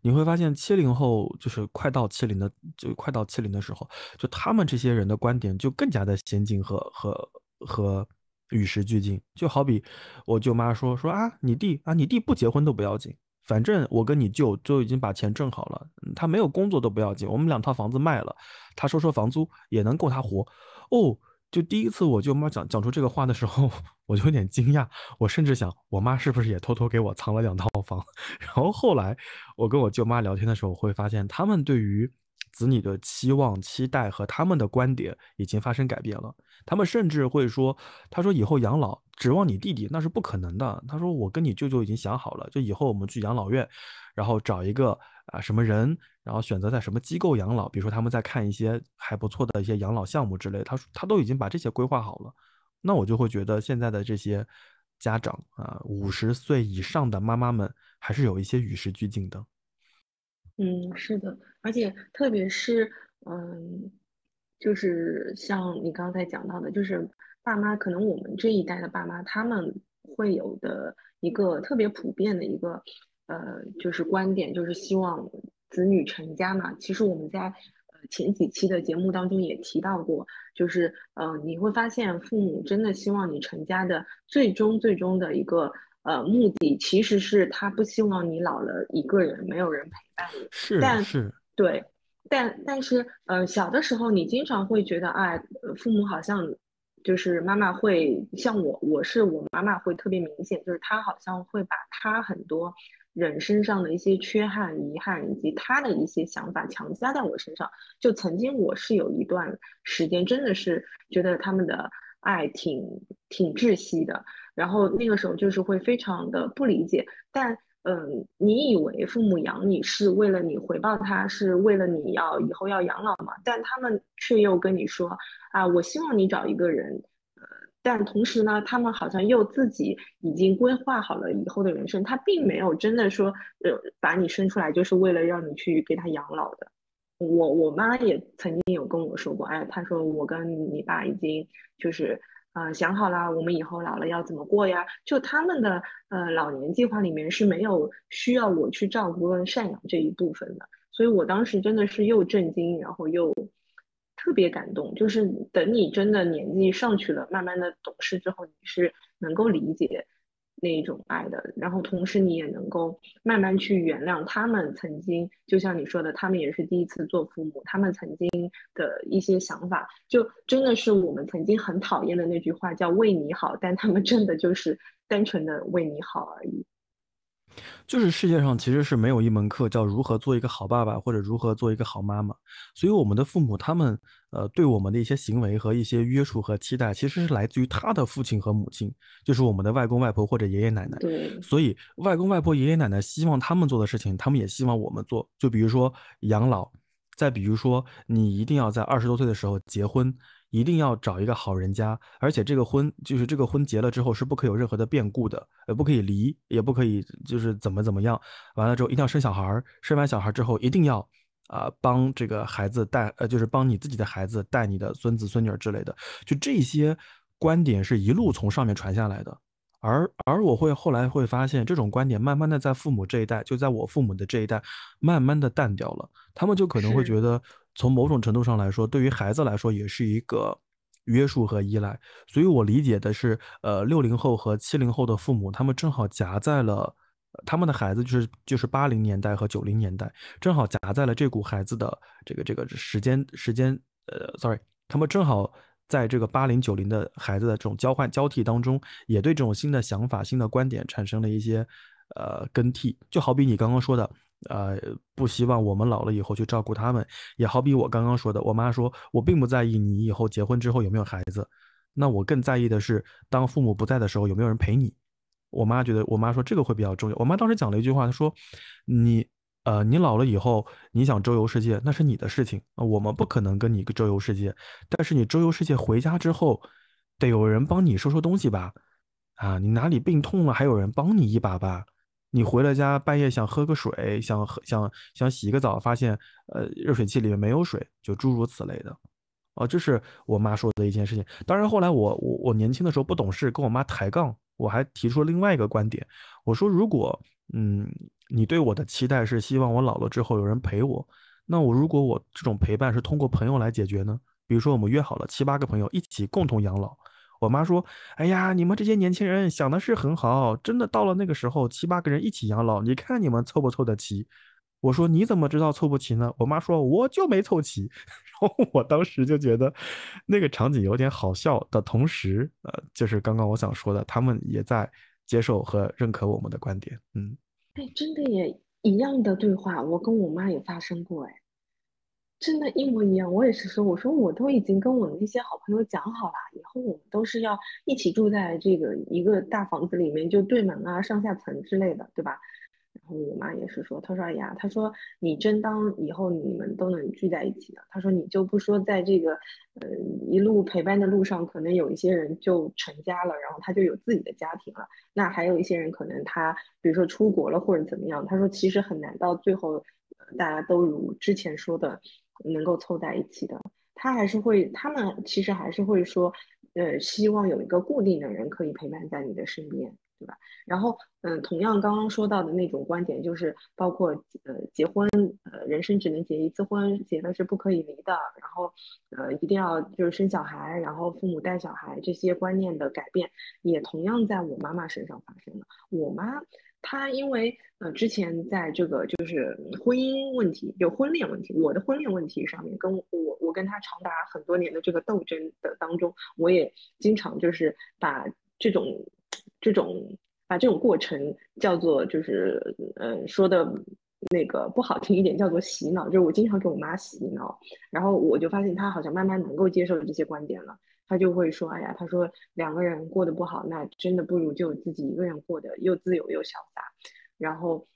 你会发现七零后就是快到七零的，就快到七零的时候，就他们这些人的观点就更加的先进和和和与时俱进。就好比我舅妈说说啊，你弟啊，你弟不结婚都不要紧，反正我跟你舅就已经把钱挣好了，他没有工作都不要紧，我们两套房子卖了，他收收房租也能够他活。哦，就第一次我舅妈讲讲出这个话的时候，[laughs] 我就有点惊讶，我甚至想，我妈是不是也偷偷给我藏了两套房？[laughs] 然后后来我跟我舅妈聊天的时候，会发现他们对于子女的期望、期待和他们的观点已经发生改变了。他们甚至会说：“他说以后养老指望你弟弟那是不可能的。”他说：“我跟你舅舅已经想好了，就以后我们去养老院，然后找一个啊什么人，然后选择在什么机构养老，比如说他们在看一些还不错的一些养老项目之类。他说他都已经把这些规划好了。那我就会觉得现在的这些家长啊，五十岁以上的妈妈们还是有一些与时俱进的。嗯，是的，而且特别是嗯，就是像你刚才讲到的，就是爸妈，可能我们这一代的爸妈，他们会有的一个特别普遍的一个呃，就是观点，就是希望子女成家嘛。其实我们在呃前几期的节目当中也提到过，就是呃你会发现父母真的希望你成家的最终最终的一个。呃，目的其实是他不希望你老了一个人，没有人陪伴你。是，但是，对，但但是，呃，小的时候你经常会觉得，哎，父母好像就是妈妈会像我，我是我妈妈会特别明显，就是她好像会把她很多人身上的一些缺憾、遗憾以及她的一些想法强加在我身上。就曾经我是有一段时间，真的是觉得他们的爱挺挺窒息的。然后那个时候就是会非常的不理解，但嗯，你以为父母养你是为了你回报他，是为了你要以后要养老嘛？但他们却又跟你说啊，我希望你找一个人，呃，但同时呢，他们好像又自己已经规划好了以后的人生，他并没有真的说，呃，把你生出来就是为了让你去给他养老的。我我妈也曾经有跟我说过，哎，她说我跟你爸已经就是。啊，想好了，我们以后老了要怎么过呀？就他们的呃老年计划里面是没有需要我去照顾跟赡养这一部分的，所以我当时真的是又震惊，然后又特别感动。就是等你真的年纪上去了，慢慢的懂事之后，你是能够理解。那一种爱的，然后同时你也能够慢慢去原谅他们曾经，就像你说的，他们也是第一次做父母，他们曾经的一些想法，就真的是我们曾经很讨厌的那句话，叫为你好，但他们真的就是单纯的为你好而已。就是世界上其实是没有一门课叫如何做一个好爸爸或者如何做一个好妈妈，所以我们的父母他们呃对我们的一些行为和一些约束和期待，其实是来自于他的父亲和母亲，就是我们的外公外婆或者爷爷奶奶。对，所以外公外婆爷爷奶奶希望他们做的事情，他们也希望我们做。就比如说养老，再比如说你一定要在二十多岁的时候结婚。一定要找一个好人家，而且这个婚就是这个婚结了之后是不可以有任何的变故的，呃，不可以离，也不可以就是怎么怎么样。完了之后一定要生小孩，生完小孩之后一定要啊帮这个孩子带，呃，就是帮你自己的孩子带你的孙子孙女之类的。就这些观点是一路从上面传下来的，而而我会后来会发现这种观点慢慢的在父母这一代，就在我父母的这一代慢慢的淡掉了，他们就可能会觉得。从某种程度上来说，对于孩子来说也是一个约束和依赖。所以我理解的是，呃，六零后和七零后的父母，他们正好夹在了他们的孩子，就是就是八零年代和九零年代，正好夹在了这股孩子的这个这个时间时间，呃，sorry，他们正好在这个八零九零的孩子的这种交换交替当中，也对这种新的想法、新的观点产生了一些呃更替。就好比你刚刚说的。呃，不希望我们老了以后去照顾他们，也好比我刚刚说的，我妈说，我并不在意你以后结婚之后有没有孩子，那我更在意的是，当父母不在的时候有没有人陪你。我妈觉得，我妈说这个会比较重要。我妈当时讲了一句话，她说，你，呃，你老了以后，你想周游世界，那是你的事情，我们不可能跟你周游世界。但是你周游世界回家之后，得有人帮你收收东西吧？啊，你哪里病痛了，还有人帮你一把吧？你回了家，半夜想喝个水，想喝想想洗个澡，发现呃热水器里面没有水，就诸如此类的，哦，这是我妈说的一件事情。当然后来我我我年轻的时候不懂事，跟我妈抬杠，我还提出了另外一个观点，我说如果嗯你对我的期待是希望我老了之后有人陪我，那我如果我这种陪伴是通过朋友来解决呢？比如说我们约好了七八个朋友一起共同养老。我妈说：“哎呀，你们这些年轻人想的是很好，真的到了那个时候，七八个人一起养老，你看你们凑不凑得齐？我说你怎么知道凑不齐呢？我妈说我就没凑齐。[laughs] 然后我当时就觉得那个场景有点好笑的同时，呃，就是刚刚我想说的，他们也在接受和认可我们的观点。嗯，哎，真的也一样的对话，我跟我妈也发生过，哎，真的，一模一样。我也是说，我说我都已经跟我那些好朋友讲好了，以后我们都是要一起住在这个一个大房子里面，就对门啊、上下层之类的，对吧？然后我妈也是说，她说哎呀，她说你真当以后你们都能聚在一起的，她说你就不说在这个呃一路陪伴的路上，可能有一些人就成家了，然后他就有自己的家庭了，那还有一些人可能他比如说出国了或者怎么样，她说其实很难到最后大家都如之前说的能够凑在一起的，他还是会他们其实还是会说，呃希望有一个固定的人可以陪伴在你的身边。对吧？然后，嗯，同样刚刚说到的那种观点，就是包括呃，结婚，呃，人生只能结一次婚，结了是不可以离的。然后，呃，一定要就是生小孩，然后父母带小孩，这些观念的改变，也同样在我妈妈身上发生了。我妈他因为呃之前在这个就是婚姻问题，就婚恋问题，我的婚恋问题上面，跟我我跟他长达很多年的这个斗争的当中，我也经常就是把这种。这种把这种过程叫做就是嗯说的那个不好听一点叫做洗脑，就是我经常给我妈洗脑，然后我就发现她好像慢慢能够接受这些观点了，她就会说哎呀，她说两个人过得不好，那真的不如就自己一个人过得又自由又潇洒，然后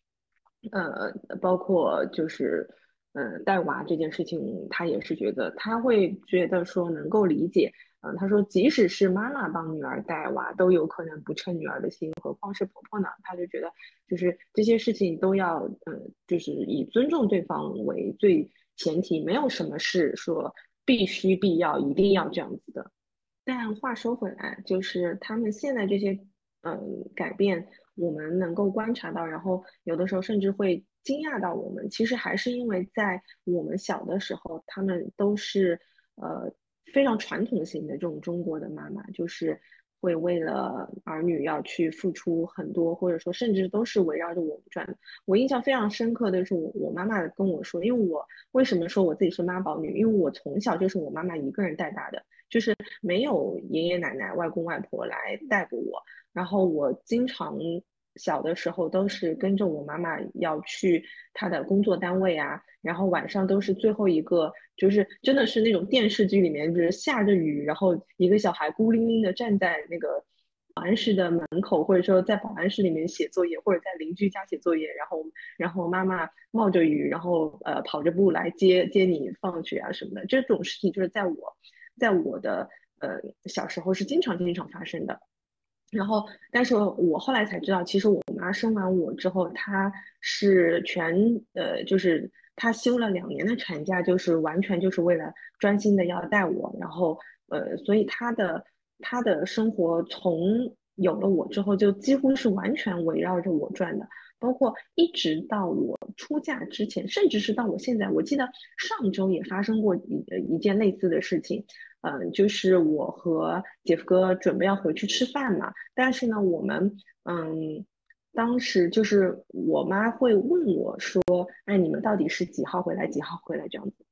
呃包括就是嗯带娃这件事情，她也是觉得她会觉得说能够理解。嗯，他说，即使是妈妈帮女儿带娃，都有可能不称女儿的心，何况是婆婆呢？他就觉得，就是这些事情都要，嗯，就是以尊重对方为最前提，没有什么是说必须、必要、一定要这样子的。但话说回来，就是他们现在这些，嗯，改变，我们能够观察到，然后有的时候甚至会惊讶到我们，其实还是因为在我们小的时候，他们都是，呃。非常传统型的这种中国的妈妈，就是会为了儿女要去付出很多，或者说甚至都是围绕着我们转。我印象非常深刻的是，我我妈妈跟我说，因为我为什么说我自己是妈宝女？因为我从小就是我妈妈一个人带大的，就是没有爷爷奶奶、外公外婆来带过我，然后我经常。小的时候都是跟着我妈妈要去她的工作单位啊，然后晚上都是最后一个，就是真的是那种电视剧里面，就是下着雨，然后一个小孩孤零零的站在那个保安室的门口，或者说在保安室里面写作业，或者在邻居家写作业，然后然后妈妈冒着雨，然后呃跑着步来接接你放学啊什么的，这种事情就是在我在我的呃小时候是经常经常发生的。然后，但是我后来才知道，其实我妈生完我之后，她是全呃，就是她休了两年的产假，就是完全就是为了专心的要带我。然后，呃，所以她的她的生活从有了我之后，就几乎是完全围绕着我转的。包括一直到我出嫁之前，甚至是到我现在，我记得上周也发生过一一件类似的事情，嗯，就是我和姐夫哥准备要回去吃饭嘛，但是呢，我们嗯，当时就是我妈会问我说，哎，你们到底是几号回来，几号回来这样子，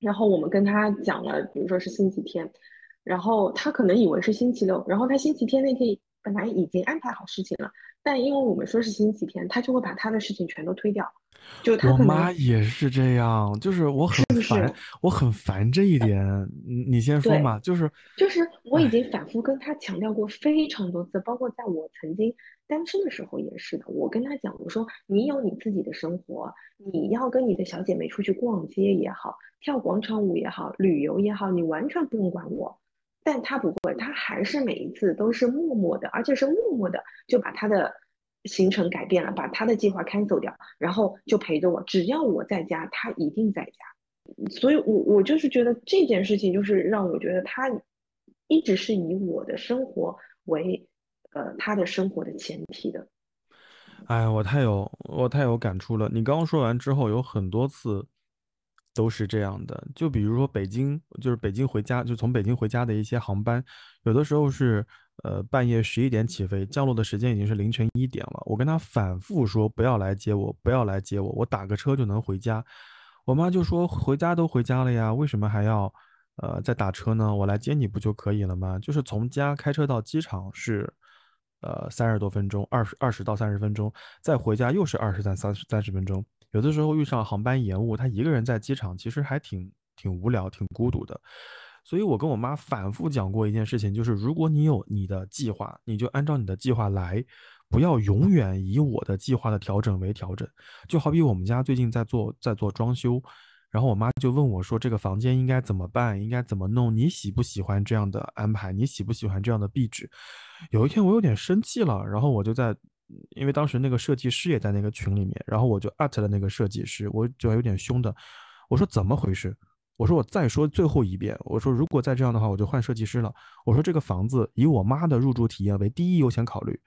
然后我们跟他讲了，比如说是星期天，然后他可能以为是星期六，然后他星期天那天本来已经安排好事情了。但因为我们说是星期天，他就会把他的事情全都推掉。我妈也是这样，就是我很烦，我很烦这一点。你你先说嘛，就是就是我已经反复跟他强调过非常多次，包括在我曾经单身的时候也是的。我跟他讲，我说你有你自己的生活，你要跟你的小姐妹出去逛街也好，跳广场舞也好，旅游也好，你完全不用管我。但他不会，他还是每一次都是默默的，而且是默默的就把他的行程改变了，把他的计划 cancel 掉，然后就陪着我。只要我在家，他一定在家。所以，我我就是觉得这件事情，就是让我觉得他一直是以我的生活为呃他的生活的前提的。哎，我太有我太有感触了。你刚刚说完之后，有很多次都是这样的。就比如说北京，就是北京回家，就从北京回家的一些航班，有的时候是呃半夜十一点起飞，降落的时间已经是凌晨一点了。我跟他反复说不要来接我，不要来接我，我打个车就能回家。我妈就说回家都回家了呀，为什么还要呃再打车呢？我来接你不就可以了吗？就是从家开车到机场是呃三十多分钟，二十二十到三十分钟，再回家又是二十三三三十分钟。有的时候遇上航班延误，他一个人在机场其实还挺挺无聊、挺孤独的。所以我跟我妈反复讲过一件事情，就是如果你有你的计划，你就按照你的计划来。不要永远以我的计划的调整为调整，就好比我们家最近在做在做装修，然后我妈就问我说：“这个房间应该怎么办？应该怎么弄？你喜不喜欢这样的安排？你喜不喜欢这样的壁纸？”有一天我有点生气了，然后我就在，因为当时那个设计师也在那个群里面，然后我就艾特了那个设计师，我就有点凶的，我说：“怎么回事？”我说：“我再说最后一遍，我说如果再这样的话，我就换设计师了。”我说：“这个房子以我妈的入住体验为第一优先考虑。”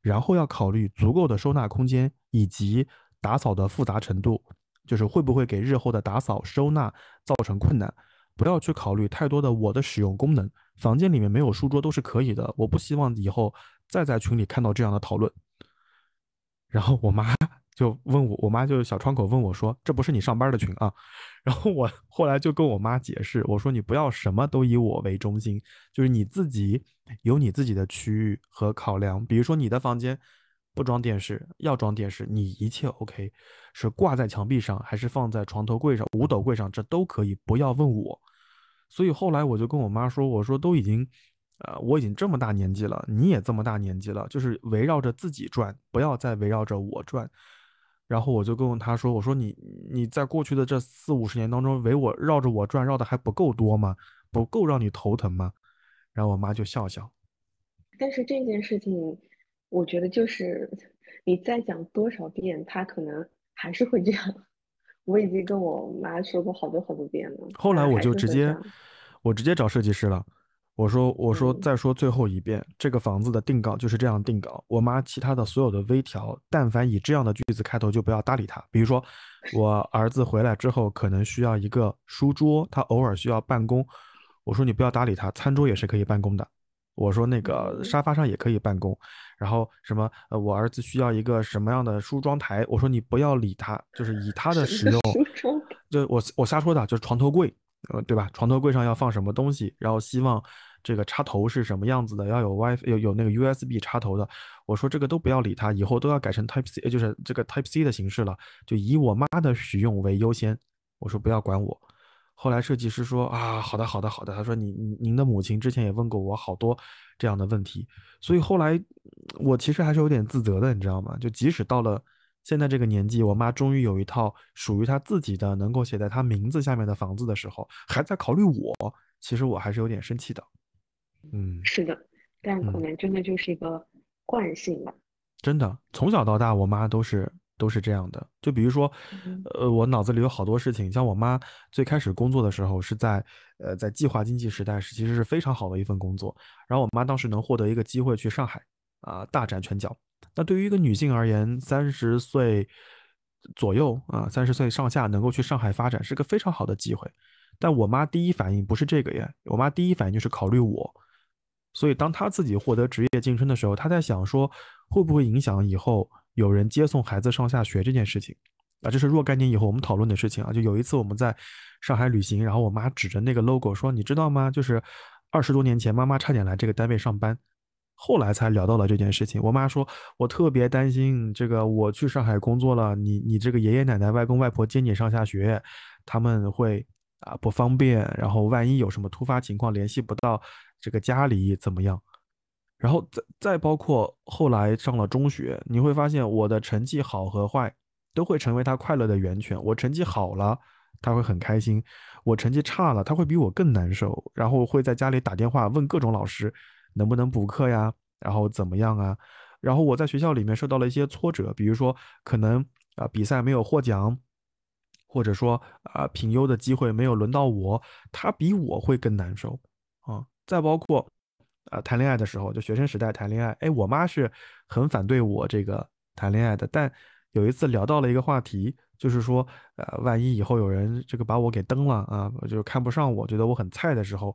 然后要考虑足够的收纳空间以及打扫的复杂程度，就是会不会给日后的打扫收纳造成困难。不要去考虑太多的我的使用功能，房间里面没有书桌都是可以的。我不希望以后再在群里看到这样的讨论。然后我妈。就问我，我妈就小窗口问我说：“这不是你上班的群啊？”然后我后来就跟我妈解释，我说：“你不要什么都以我为中心，就是你自己有你自己的区域和考量。比如说你的房间不装电视，要装电视，你一切 OK，是挂在墙壁上还是放在床头柜上、五斗柜上，这都可以，不要问我。”所以后来我就跟我妈说：“我说都已经。”呃，我已经这么大年纪了，你也这么大年纪了，就是围绕着自己转，不要再围绕着我转。然后我就跟他说：“我说你你在过去的这四五十年当中围我绕着我转绕的还不够多吗？不够让你头疼吗？”然后我妈就笑笑。但是这件事情，我觉得就是你再讲多少遍，他可能还是会这样。我已经跟我妈说过好多好多遍了。后来我就直接我直接找设计师了。我说，我说，再说最后一遍，这个房子的定稿就是这样定稿。我妈其他的所有的微调，但凡以这样的句子开头，就不要搭理他。比如说，[laughs] 我儿子回来之后可能需要一个书桌，他偶尔需要办公。我说你不要搭理他，餐桌也是可以办公的。我说那个沙发上也可以办公。然后什么，呃，我儿子需要一个什么样的梳妆台？我说你不要理他，就是以他的使用，就我我瞎说的，就是床头柜。呃，对吧？床头柜上要放什么东西？然后希望这个插头是什么样子的？要有 WiFi，有有那个 USB 插头的。我说这个都不要理它，以后都要改成 Type C，就是这个 Type C 的形式了，就以我妈的使用为优先。我说不要管我。后来设计师说啊，好的，好的，好的。他说你您的母亲之前也问过我好多这样的问题，所以后来我其实还是有点自责的，你知道吗？就即使到了。现在这个年纪，我妈终于有一套属于她自己的，能够写在她名字下面的房子的时候，还在考虑我，其实我还是有点生气的。嗯，是的，但可能真的就是一个惯性吧。真的，从小到大，我妈都是都是这样的。就比如说，呃，我脑子里有好多事情，像我妈最开始工作的时候是在呃在计划经济时代，是其实是非常好的一份工作。然后我妈当时能获得一个机会去上海啊大展拳脚。那对于一个女性而言，三十岁左右啊，三十岁上下能够去上海发展是个非常好的机会。但我妈第一反应不是这个呀，我妈第一反应就是考虑我。所以当她自己获得职业晋升的时候，她在想说会不会影响以后有人接送孩子上下学这件事情啊？这是若干年以后我们讨论的事情啊。就有一次我们在上海旅行，然后我妈指着那个 logo 说：“你知道吗？就是二十多年前妈妈差点来这个单位上班。”后来才聊到了这件事情。我妈说：“我特别担心这个，我去上海工作了，你你这个爷爷奶奶、外公外婆接你上下学，他们会啊不方便。然后万一有什么突发情况联系不到这个家里怎么样？然后再再包括后来上了中学，你会发现我的成绩好和坏都会成为他快乐的源泉。我成绩好了，他会很开心；我成绩差了，他会比我更难受，然后会在家里打电话问各种老师。”能不能补课呀？然后怎么样啊？然后我在学校里面受到了一些挫折，比如说可能啊比赛没有获奖，或者说啊评优的机会没有轮到我，他比我会更难受啊。再包括啊谈恋爱的时候，就学生时代谈恋爱，哎，我妈是很反对我这个谈恋爱的。但有一次聊到了一个话题，就是说，呃，万一以后有人这个把我给蹬了啊，就看不上我，觉得我很菜的时候，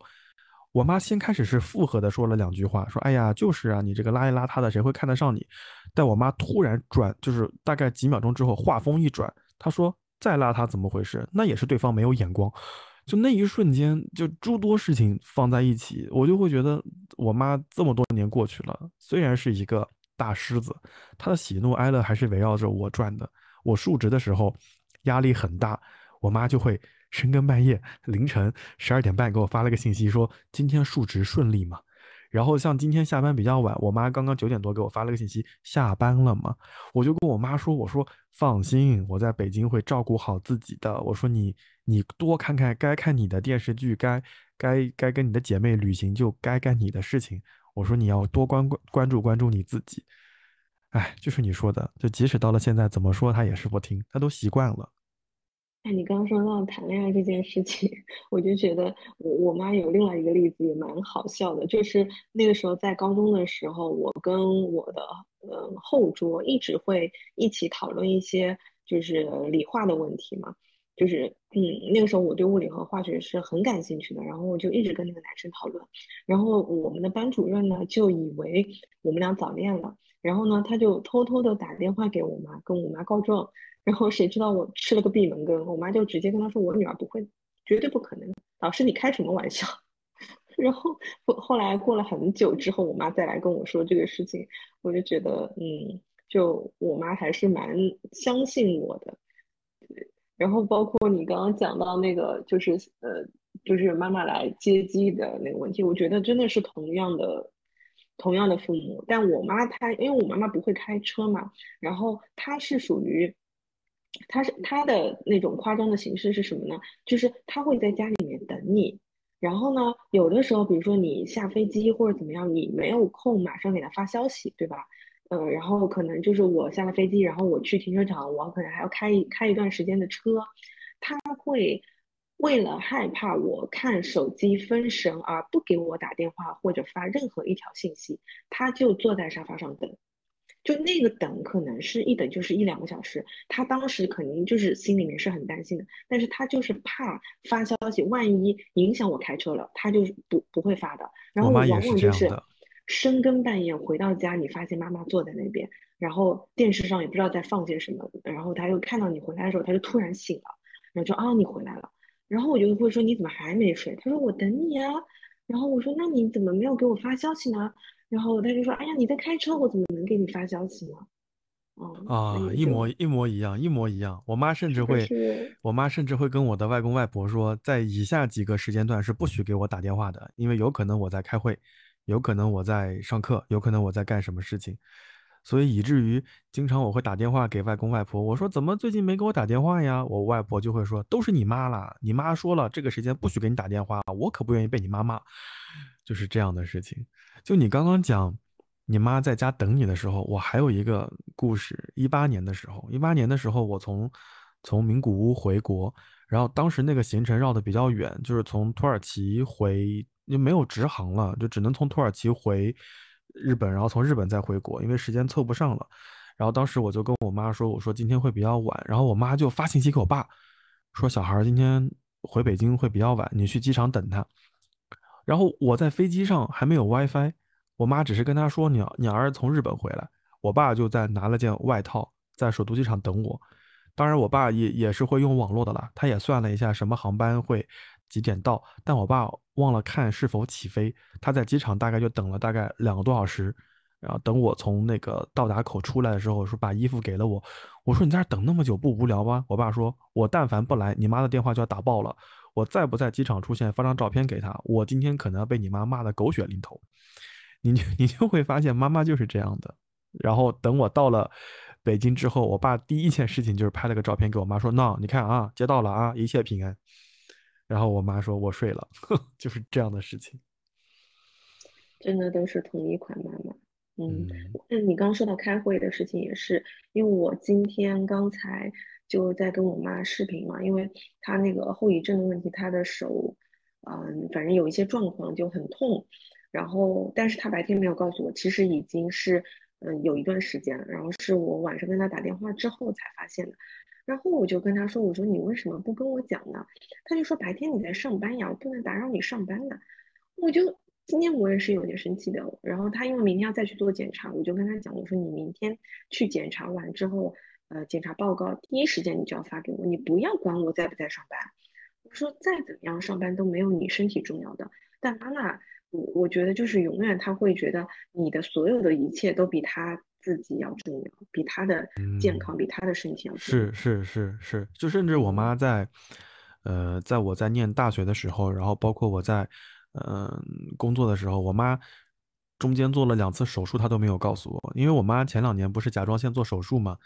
我妈先开始是附和的说了两句话，说，哎呀，就是啊，你这个邋里邋遢的，谁会看得上你？但我妈突然转，就是大概几秒钟之后，话锋一转，她说，再邋遢怎么回事？那也是对方没有眼光。就那一瞬间，就诸多事情放在一起，我就会觉得，我妈这么多年过去了，虽然是一个大狮子，她的喜怒哀乐还是围绕着我转的。我述职的时候压力很大，我妈就会深更半夜凌晨十二点半给我发了个信息，说今天述职顺利吗？然后像今天下班比较晚，我妈刚刚九点多给我发了个信息，下班了吗？我就跟我妈说，我说放心，我在北京会照顾好自己的。我说你你多看看该看你的电视剧，该该该跟你的姐妹旅行就该干你的事情。我说你要多关关关注关注你自己。哎，就是你说的，就即使到了现在，怎么说他也是不听，他都习惯了。哎，你刚刚说到谈恋爱这件事情，[laughs] 我就觉得我我妈有另外一个例子也蛮好笑的，就是那个时候在高中的时候，我跟我的呃后桌一直会一起讨论一些就是理化的问题嘛，就是嗯那个时候我对物理和化学是很感兴趣的，然后我就一直跟那个男生讨论，然后我们的班主任呢就以为我们俩早恋了。然后呢，他就偷偷的打电话给我妈，跟我妈告状。然后谁知道我吃了个闭门羹，我妈就直接跟他说：“我女儿不会，绝对不可能。”老师，你开什么玩笑？[laughs] 然后后后来过了很久之后，我妈再来跟我说这个事情，我就觉得，嗯，就我妈还是蛮相信我的。然后包括你刚刚讲到那个，就是呃，就是妈妈来接机的那个问题，我觉得真的是同样的。同样的父母，但我妈她，因为我妈妈不会开车嘛，然后她是属于，她是她的那种夸张的形式是什么呢？就是她会在家里面等你，然后呢，有的时候，比如说你下飞机或者怎么样，你没有空马上给她发消息，对吧？呃，然后可能就是我下了飞机，然后我去停车场，我可能还要开一开一段时间的车，他会。为了害怕我看手机分神而不给我打电话或者发任何一条信息，他就坐在沙发上等，就那个等可能是一等就是一两个小时。他当时肯定就是心里面是很担心的，但是他就是怕发消息，万一影响我开车了，他就不不会发的。然后往往就是深更半夜回到家，你发现妈妈坐在那边，然后电视上也不知道在放些什么，然后他又看到你回来的时候，他就突然醒了，然后就啊你回来了。然后我就会说你怎么还没睡？他说我等你啊。然后我说那你怎么没有给我发消息呢？然后他就说哎呀你在开车，我怎么能给你发消息呢？啊，一模一模一样，一模一样。我妈甚至会，我妈甚至会跟我的外公外婆说，在以下几个时间段是不许给我打电话的，因为有可能我在开会，有可能我在上课，有可能我在干什么事情。所以以至于经常我会打电话给外公外婆，我说怎么最近没给我打电话呀？我外婆就会说都是你妈啦，你妈说了这个时间不许给你打电话，我可不愿意被你妈骂，就是这样的事情。就你刚刚讲你妈在家等你的时候，我还有一个故事。一八年的时候，一八年的时候我从从名古屋回国，然后当时那个行程绕的比较远，就是从土耳其回就没有直航了，就只能从土耳其回。日本，然后从日本再回国，因为时间凑不上了。然后当时我就跟我妈说：“我说今天会比较晚。”然后我妈就发信息给我爸，说：“小孩今天回北京会比较晚，你去机场等他。”然后我在飞机上还没有 WiFi，我妈只是跟他说：“你你儿子从日本回来。”我爸就在拿了件外套在首都机场等我。当然，我爸也也是会用网络的啦，他也算了一下什么航班会。几点到？但我爸忘了看是否起飞，他在机场大概就等了大概两个多小时，然后等我从那个到达口出来的时候，说把衣服给了我。我说你在这等那么久不无聊吗？我爸说，我但凡不来，你妈的电话就要打爆了。我再不在机场出现，发张照片给他，我今天可能要被你妈骂的狗血淋头。你 [laughs] 你就会发现妈妈就是这样的。然后等我到了北京之后，我爸第一件事情就是拍了个照片给我妈说，那你看啊，接到了啊，一切平安。然后我妈说：“我睡了。[laughs] ”就是这样的事情，真的都是同一款妈妈。嗯，那你刚刚说到开会的事情也是，因为我今天刚才就在跟我妈视频嘛，因为她那个后遗症的问题，她的手，嗯，反正有一些状况就很痛。然后，但是她白天没有告诉我，其实已经是嗯有一段时间了。然后是我晚上跟她打电话之后才发现的。然后我就跟他说：“我说你为什么不跟我讲呢？”他就说：“白天你在上班呀，我不能打扰你上班的。”我就今天我也是有点生气的。然后他因为明天要再去做检查，我就跟他讲：“我说你明天去检查完之后，呃，检查报告第一时间你就要发给我，你不要管我在不在上班。”我说：“再怎么样上班都没有你身体重要的。”但妈妈，我我觉得就是永远他会觉得你的所有的一切都比他。自己要重要，比他的健康，比他的身体要重要。是是是是，就甚至我妈在，呃，在我在念大学的时候，然后包括我在，嗯，工作的时候，我妈中间做了两次手术，她都没有告诉我。因为我妈前两年不是甲状腺做手术嘛，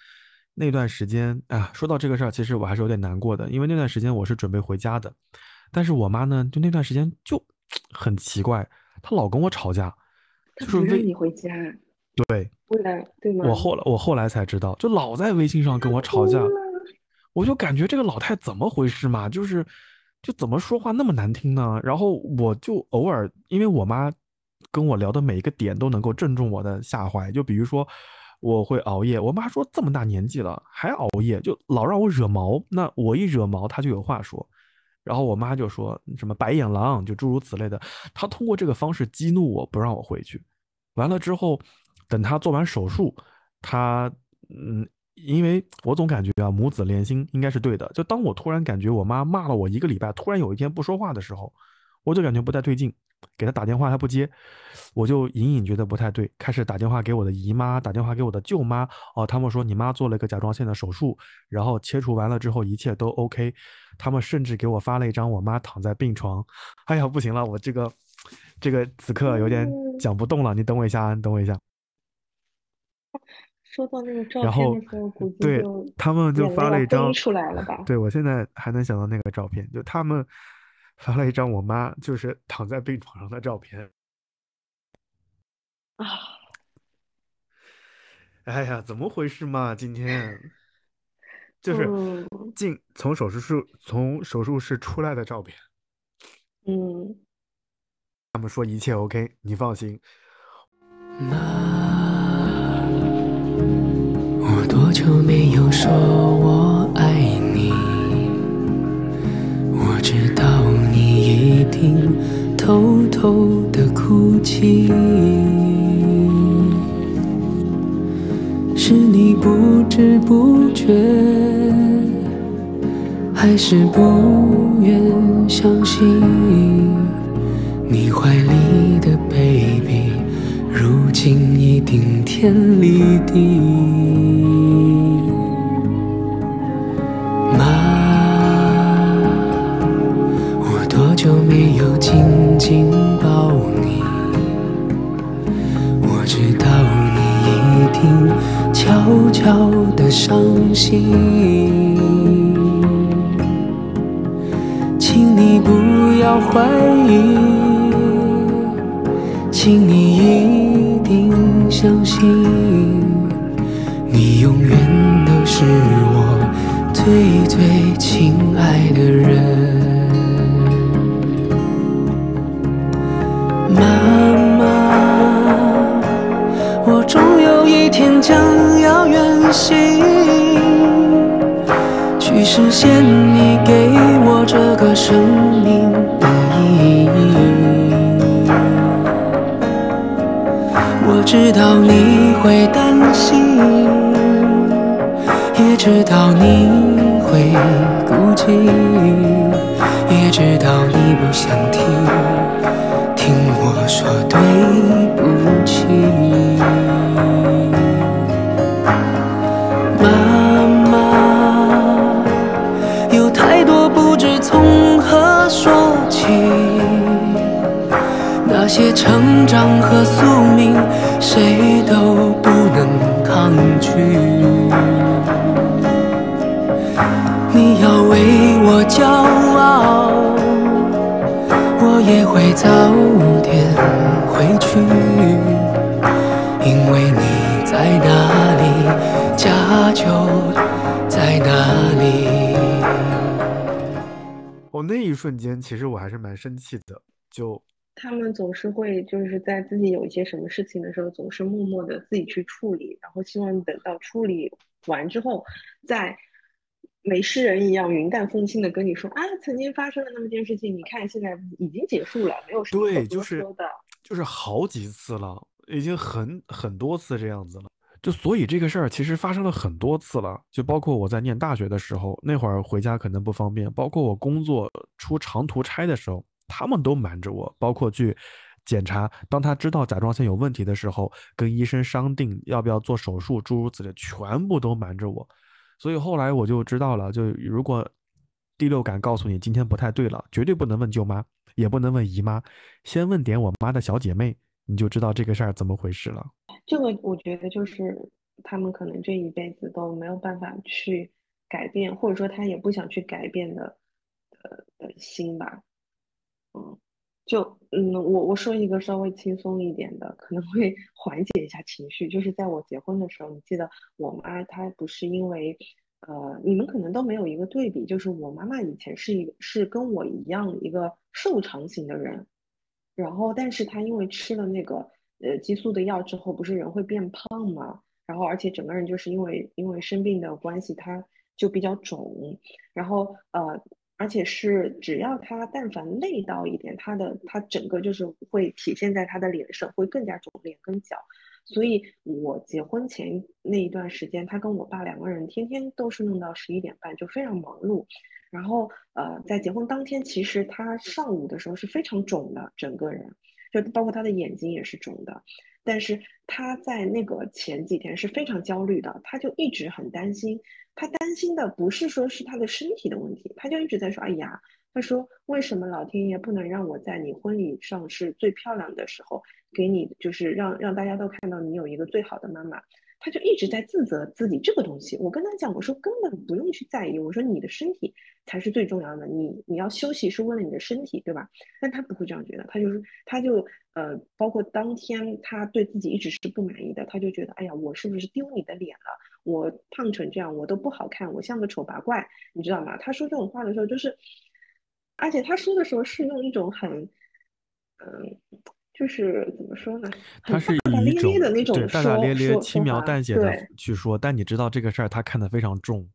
那段时间，啊，说到这个事儿，其实我还是有点难过的，因为那段时间我是准备回家的，但是我妈呢，就那段时间就很奇怪，她老跟我吵架，就是不让你回家。对，对吗？我后来我后来才知道，就老在微信上跟我吵架，我就感觉这个老太怎么回事嘛？就是，就怎么说话那么难听呢？然后我就偶尔，因为我妈跟我聊的每一个点都能够正中我的下怀。就比如说我会熬夜，我妈说这么大年纪了还熬夜，就老让我惹毛。那我一惹毛，她就有话说。然后我妈就说什么白眼狼，就诸如此类的。她通过这个方式激怒我，不让我回去。完了之后。等他做完手术，他嗯，因为我总感觉啊，母子连心应该是对的。就当我突然感觉我妈骂了我一个礼拜，突然有一天不说话的时候，我就感觉不太对劲。给他打电话，他不接，我就隐隐觉得不太对。开始打电话给我的姨妈，打电话给我的舅妈。哦，他们说你妈做了一个甲状腺的手术，然后切除完了之后一切都 OK。他们甚至给我发了一张我妈躺在病床。[laughs] 哎呀，不行了，我这个这个此刻有点讲不动了。你等我一下，你等我一下。收到那个照片的时候，估计对他们就发了一张出来了吧？对我现在还能想到那个照片，就他们 [laughs] 发了一张我妈就是躺在病床上的照片啊！哎呀，怎么回事嘛？今天 [laughs] 就是进从手术室从手术室出来的照片。嗯，他们说一切 OK，你放心。久没有说我爱你，我知道你一定偷偷的哭泣，是你不知不觉，还是不愿相信？你怀里的 baby，如今已顶天立地。紧紧抱你，我知道你一定悄悄的伤心，请你不要怀疑，请你一定相信，你永远都是我最最亲爱的人。其实我还是蛮生气的。就他们总是会就是在自己有一些什么事情的时候，总是默默的自己去处理，然后希望等到处理完之后，再没事人一样云淡风轻的跟你说啊，曾经发生了那么件事情，你看现在已经结束了，没有什么可对，就是说的。就是好几次了，已经很很多次这样子了。就所以这个事儿其实发生了很多次了，就包括我在念大学的时候，那会儿回家可能不方便，包括我工作出长途差的时候，他们都瞒着我，包括去检查，当他知道甲状腺有问题的时候，跟医生商定要不要做手术，诸如此类，全部都瞒着我。所以后来我就知道了，就如果第六感告诉你今天不太对了，绝对不能问舅妈，也不能问姨妈，先问点我妈的小姐妹，你就知道这个事儿怎么回事了。这个我觉得就是他们可能这一辈子都没有办法去改变，或者说他也不想去改变的呃的心吧。嗯，就嗯，我我说一个稍微轻松一点的，可能会 [laughs] 缓解一下情绪。就是在我结婚的时候，你记得我妈她不是因为呃，你们可能都没有一个对比，就是我妈妈以前是一个是跟我一样一个瘦长型的人，然后但是她因为吃了那个呃激素的药之后，不是人会变胖吗？然后而且整个人就是因为因为生病的关系，他就比较肿，然后呃。而且是只要他但凡累到一点，他的他整个就是会体现在他的脸上，会更加肿脸跟脚。所以我结婚前那一段时间，他跟我爸两个人天天都是弄到十一点半，就非常忙碌。然后呃，在结婚当天，其实他上午的时候是非常肿的，整个人就包括他的眼睛也是肿的。但是他在那个前几天是非常焦虑的，他就一直很担心。他担心的不是说是他的身体的问题，他就一直在说：“哎呀，他说为什么老天爷不能让我在你婚礼上是最漂亮的时候，给你就是让让大家都看到你有一个最好的妈妈。”他就一直在自责自己这个东西。我跟他讲，我说根本不用去在意，我说你的身体才是最重要的，你你要休息是为了你的身体，对吧？但他不会这样觉得，他就是他就呃，包括当天他对自己一直是不满意的，他就觉得哎呀，我是不是丢你的脸了？我胖成这样，我都不好看，我像个丑八怪，你知道吗？他说这种话的时候，就是，而且他说的时候是用一种很，嗯。就是怎么说呢？他是以一种对大大咧咧、轻描淡写的去说，但你知道这个事儿他看得非常重。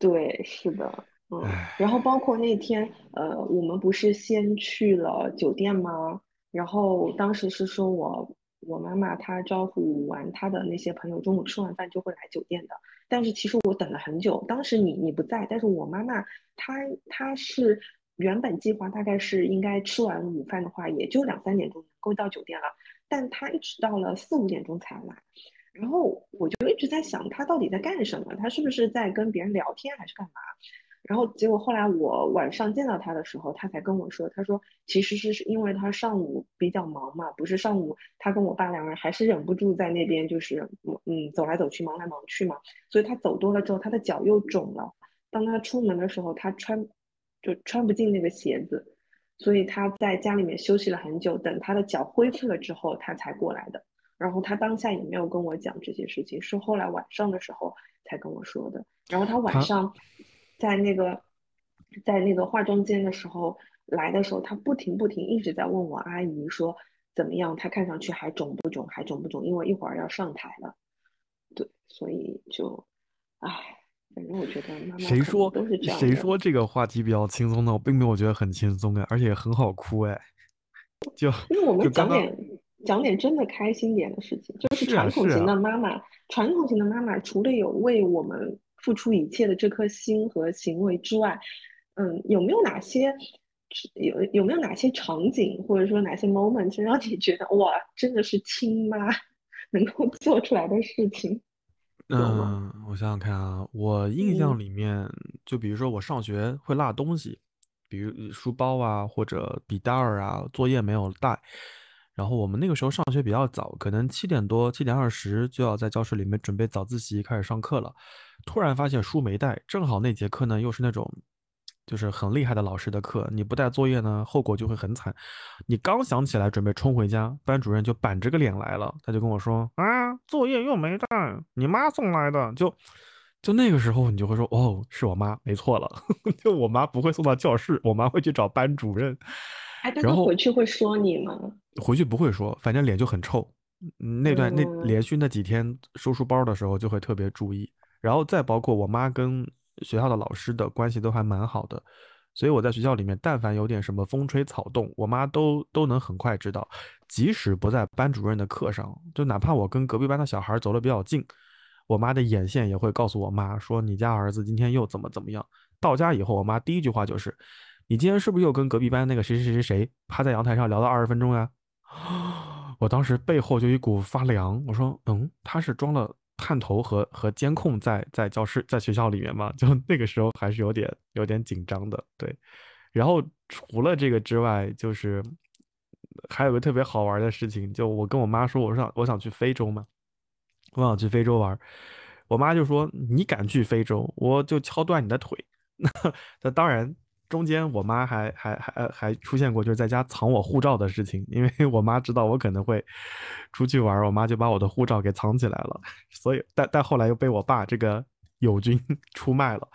对，是的，嗯。然后包括那天，呃，我们不是先去了酒店吗？然后当时是说我我妈妈她招呼完她的那些朋友，中午吃完饭就会来酒店的。但是其实我等了很久，当时你你不在，但是我妈妈她她是。原本计划大概是应该吃完午饭的话，也就两三点钟能够到酒店了，但她一直到了四五点钟才来，然后我就一直在想她到底在干什么，她是不是在跟别人聊天还是干嘛？然后结果后来我晚上见到他的时候，他才跟我说，他说其实是是因为他上午比较忙嘛，不是上午他跟我爸两个人还是忍不住在那边就是嗯走来走去忙来忙去嘛，所以他走多了之后，他的脚又肿了，当他出门的时候，他穿。就穿不进那个鞋子，所以他在家里面休息了很久，等他的脚恢复了之后，他才过来的。然后他当下也没有跟我讲这些事情，是后来晚上的时候才跟我说的。然后他晚上在那个在那个化妆间的时候来的时候，他不停不停一直在问我阿姨说怎么样，他看上去还肿不肿，还肿不肿？因为一会儿要上台了。对，所以就，唉。反正我觉得妈妈谁说都是这样。谁说这个话题比较轻松呢？我并没有觉得很轻松哎，而且很好哭哎。就因为我们讲点讲点真的开心点的事情，就是传统型的妈妈，传统型的妈妈除了有为我们付出一切的这颗心和行为之外，嗯，有没有哪些有有没有哪些场景或者说哪些 moment 让你觉得哇，真的是亲妈能够 [laughs] 做出来的事情？嗯，我想想看啊，我印象里面，就比如说我上学会落东西，比如书包啊或者笔袋儿啊，作业没有带。然后我们那个时候上学比较早，可能七点多、七点二十就要在教室里面准备早自习开始上课了。突然发现书没带，正好那节课呢又是那种。就是很厉害的老师的课，你不带作业呢，后果就会很惨。你刚想起来准备冲回家，班主任就板着个脸来了，他就跟我说：“啊，作业又没带，你妈送来的。”就就那个时候，你就会说：“哦，是我妈，没错了。” [laughs] 就我妈不会送到教室，我妈会去找班主任。哎，然后回去会说你吗？回去不会说，反正脸就很臭。那段那连续那几天收书包的时候，就会特别注意。然后再包括我妈跟。学校的老师的关系都还蛮好的，所以我在学校里面，但凡有点什么风吹草动，我妈都都能很快知道。即使不在班主任的课上，就哪怕我跟隔壁班的小孩走得比较近，我妈的眼线也会告诉我妈说：“你家儿子今天又怎么怎么样。”到家以后，我妈第一句话就是：“你今天是不是又跟隔壁班那个谁谁谁谁谁趴在阳台上聊了二十分钟呀？” [gasps] 我当时背后就一股发凉，我说：“嗯，他是装了探头和和监控在在教室在学校里面嘛？” [laughs] 就那个时候还是有点有点紧张的，对。然后除了这个之外，就是还有个特别好玩的事情，就我跟我妈说，我想我想去非洲嘛，我想去非洲玩，我妈就说：“你敢去非洲，我就敲断你的腿。[laughs] ”那那当然。中间我妈还还还还出现过就是在家藏我护照的事情，因为 [laughs] 我妈知道我可能会出去玩，我妈就把我的护照给藏起来了。所以，但但后来又被我爸这个友军 [laughs] 出卖了。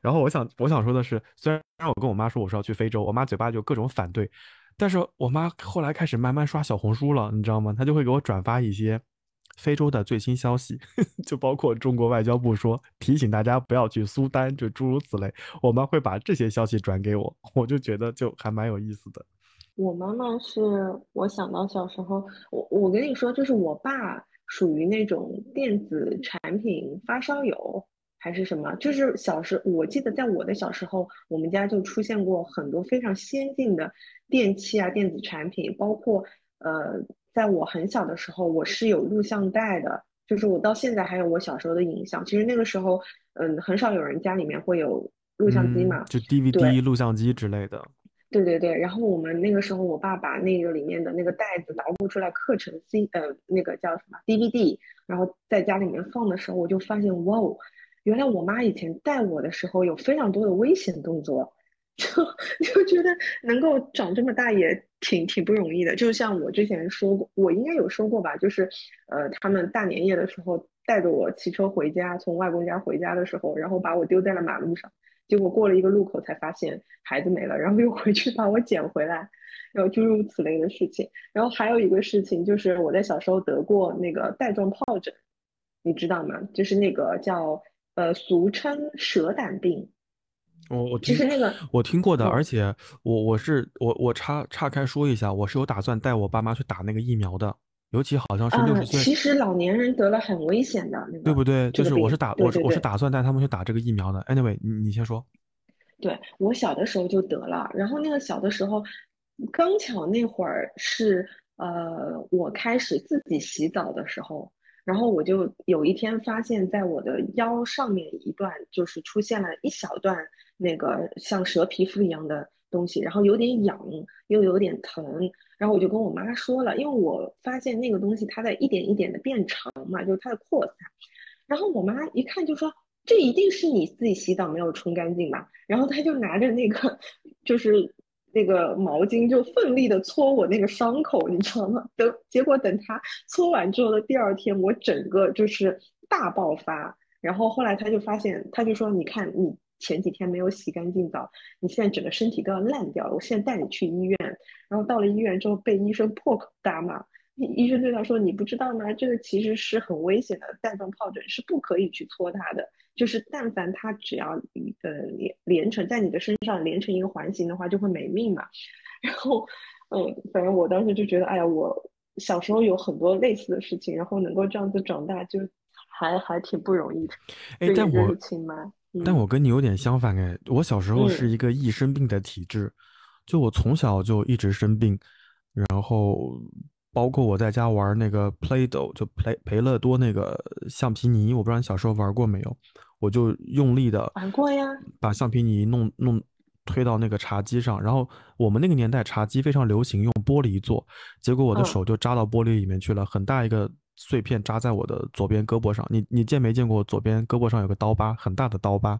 然后我想我想说的是，虽然我跟我妈说我是要去非洲，我妈嘴巴就各种反对，但是我妈后来开始慢慢刷小红书了，你知道吗？她就会给我转发一些。非洲的最新消息，[laughs] 就包括中国外交部说提醒大家不要去苏丹，就诸如此类。我妈会把这些消息转给我，我就觉得就还蛮有意思的。我妈妈是我想到小时候，我我跟你说，就是我爸属于那种电子产品发烧友还是什么，就是小时我记得在我的小时候，我们家就出现过很多非常先进的电器啊、电子产品，包括呃。在我很小的时候，我是有录像带的，就是我到现在还有我小时候的影像。其实那个时候，嗯，很少有人家里面会有录像机嘛，就 DVD 录像机之类的。对对对，然后我们那个时候，我爸把那个里面的那个袋子捣鼓出来刻成 C，呃，那个叫什么 DVD，然后在家里面放的时候，我就发现，哇哦，原来我妈以前带我的时候有非常多的危险动作。就就觉得能够长这么大也挺挺不容易的，就像我之前说过，我应该有说过吧，就是呃，他们大年夜的时候带着我骑车回家，从外公家回家的时候，然后把我丢在了马路上，结果过了一个路口才发现孩子没了，然后又回去把我捡回来，然后诸如此类的事情。然后还有一个事情就是我在小时候得过那个带状疱疹，你知道吗？就是那个叫呃俗称蛇胆病。我我其实那个我听过的，而且我我是我我岔岔开说一下，我是有打算带我爸妈去打那个疫苗的，尤其好像是六十岁。其实老年人得了很危险的那个，对不对？就是我是打我是我是打算带他们去打这个疫苗的。Anyway，你你先说。对我小的时候就得了，然后那个小的时候，刚巧那会儿是呃我开始自己洗澡的时候。然后我就有一天发现，在我的腰上面一段，就是出现了一小段那个像蛇皮肤一样的东西，然后有点痒，又有点疼。然后我就跟我妈说了，因为我发现那个东西它在一点一点的变长嘛，就是它的扩散。然后我妈一看就说：“这一定是你自己洗澡没有冲干净吧？”然后她就拿着那个，就是。那个毛巾就奋力的搓我那个伤口，你知道吗？等结果等他搓完之后的第二天，我整个就是大爆发。然后后来他就发现，他就说：“你看，你前几天没有洗干净澡，你现在整个身体都要烂掉了。我现在带你去医院。”然后到了医院之后，被医生破口大骂。医生对他说：“你不知道吗？这个其实是很危险的，带状疱疹是不可以去搓它的。”就是但凡它只要呃连连成在你的身上连成一个环形的话，就会没命嘛。然后，嗯，反正我当时就觉得，哎呀，我小时候有很多类似的事情，然后能够这样子长大，就还还挺不容易的。哎，但我妈，但我跟你有点相反哎，我小时候是一个易生病的体质，就我从小就一直生病，然后。包括我在家玩那个 Play-Doh，就培培乐多那个橡皮泥，我不知道你小时候玩过没有？我就用力的玩过呀，把橡皮泥弄弄推到那个茶几上，然后我们那个年代茶几非常流行用玻璃做，结果我的手就扎到玻璃里面去了，很大一个碎片扎在我的左边胳膊上。你你见没见过左边胳膊上有个刀疤，很大的刀疤？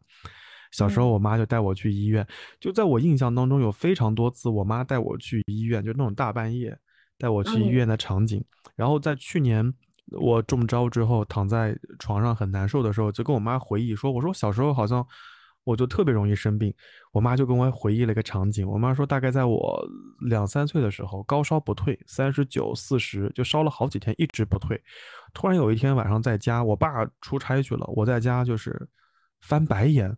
小时候我妈就带我去医院，就在我印象当中有非常多次我妈带我去医院，就那种大半夜。带我去医院的场景，然后在去年我中招之后躺在床上很难受的时候，就跟我妈回忆说：“我说小时候好像我就特别容易生病。”我妈就跟我回忆了一个场景，我妈说大概在我两三岁的时候，高烧不退，三十九、四十就烧了好几天一直不退，突然有一天晚上在家，我爸出差去了，我在家就是翻白眼，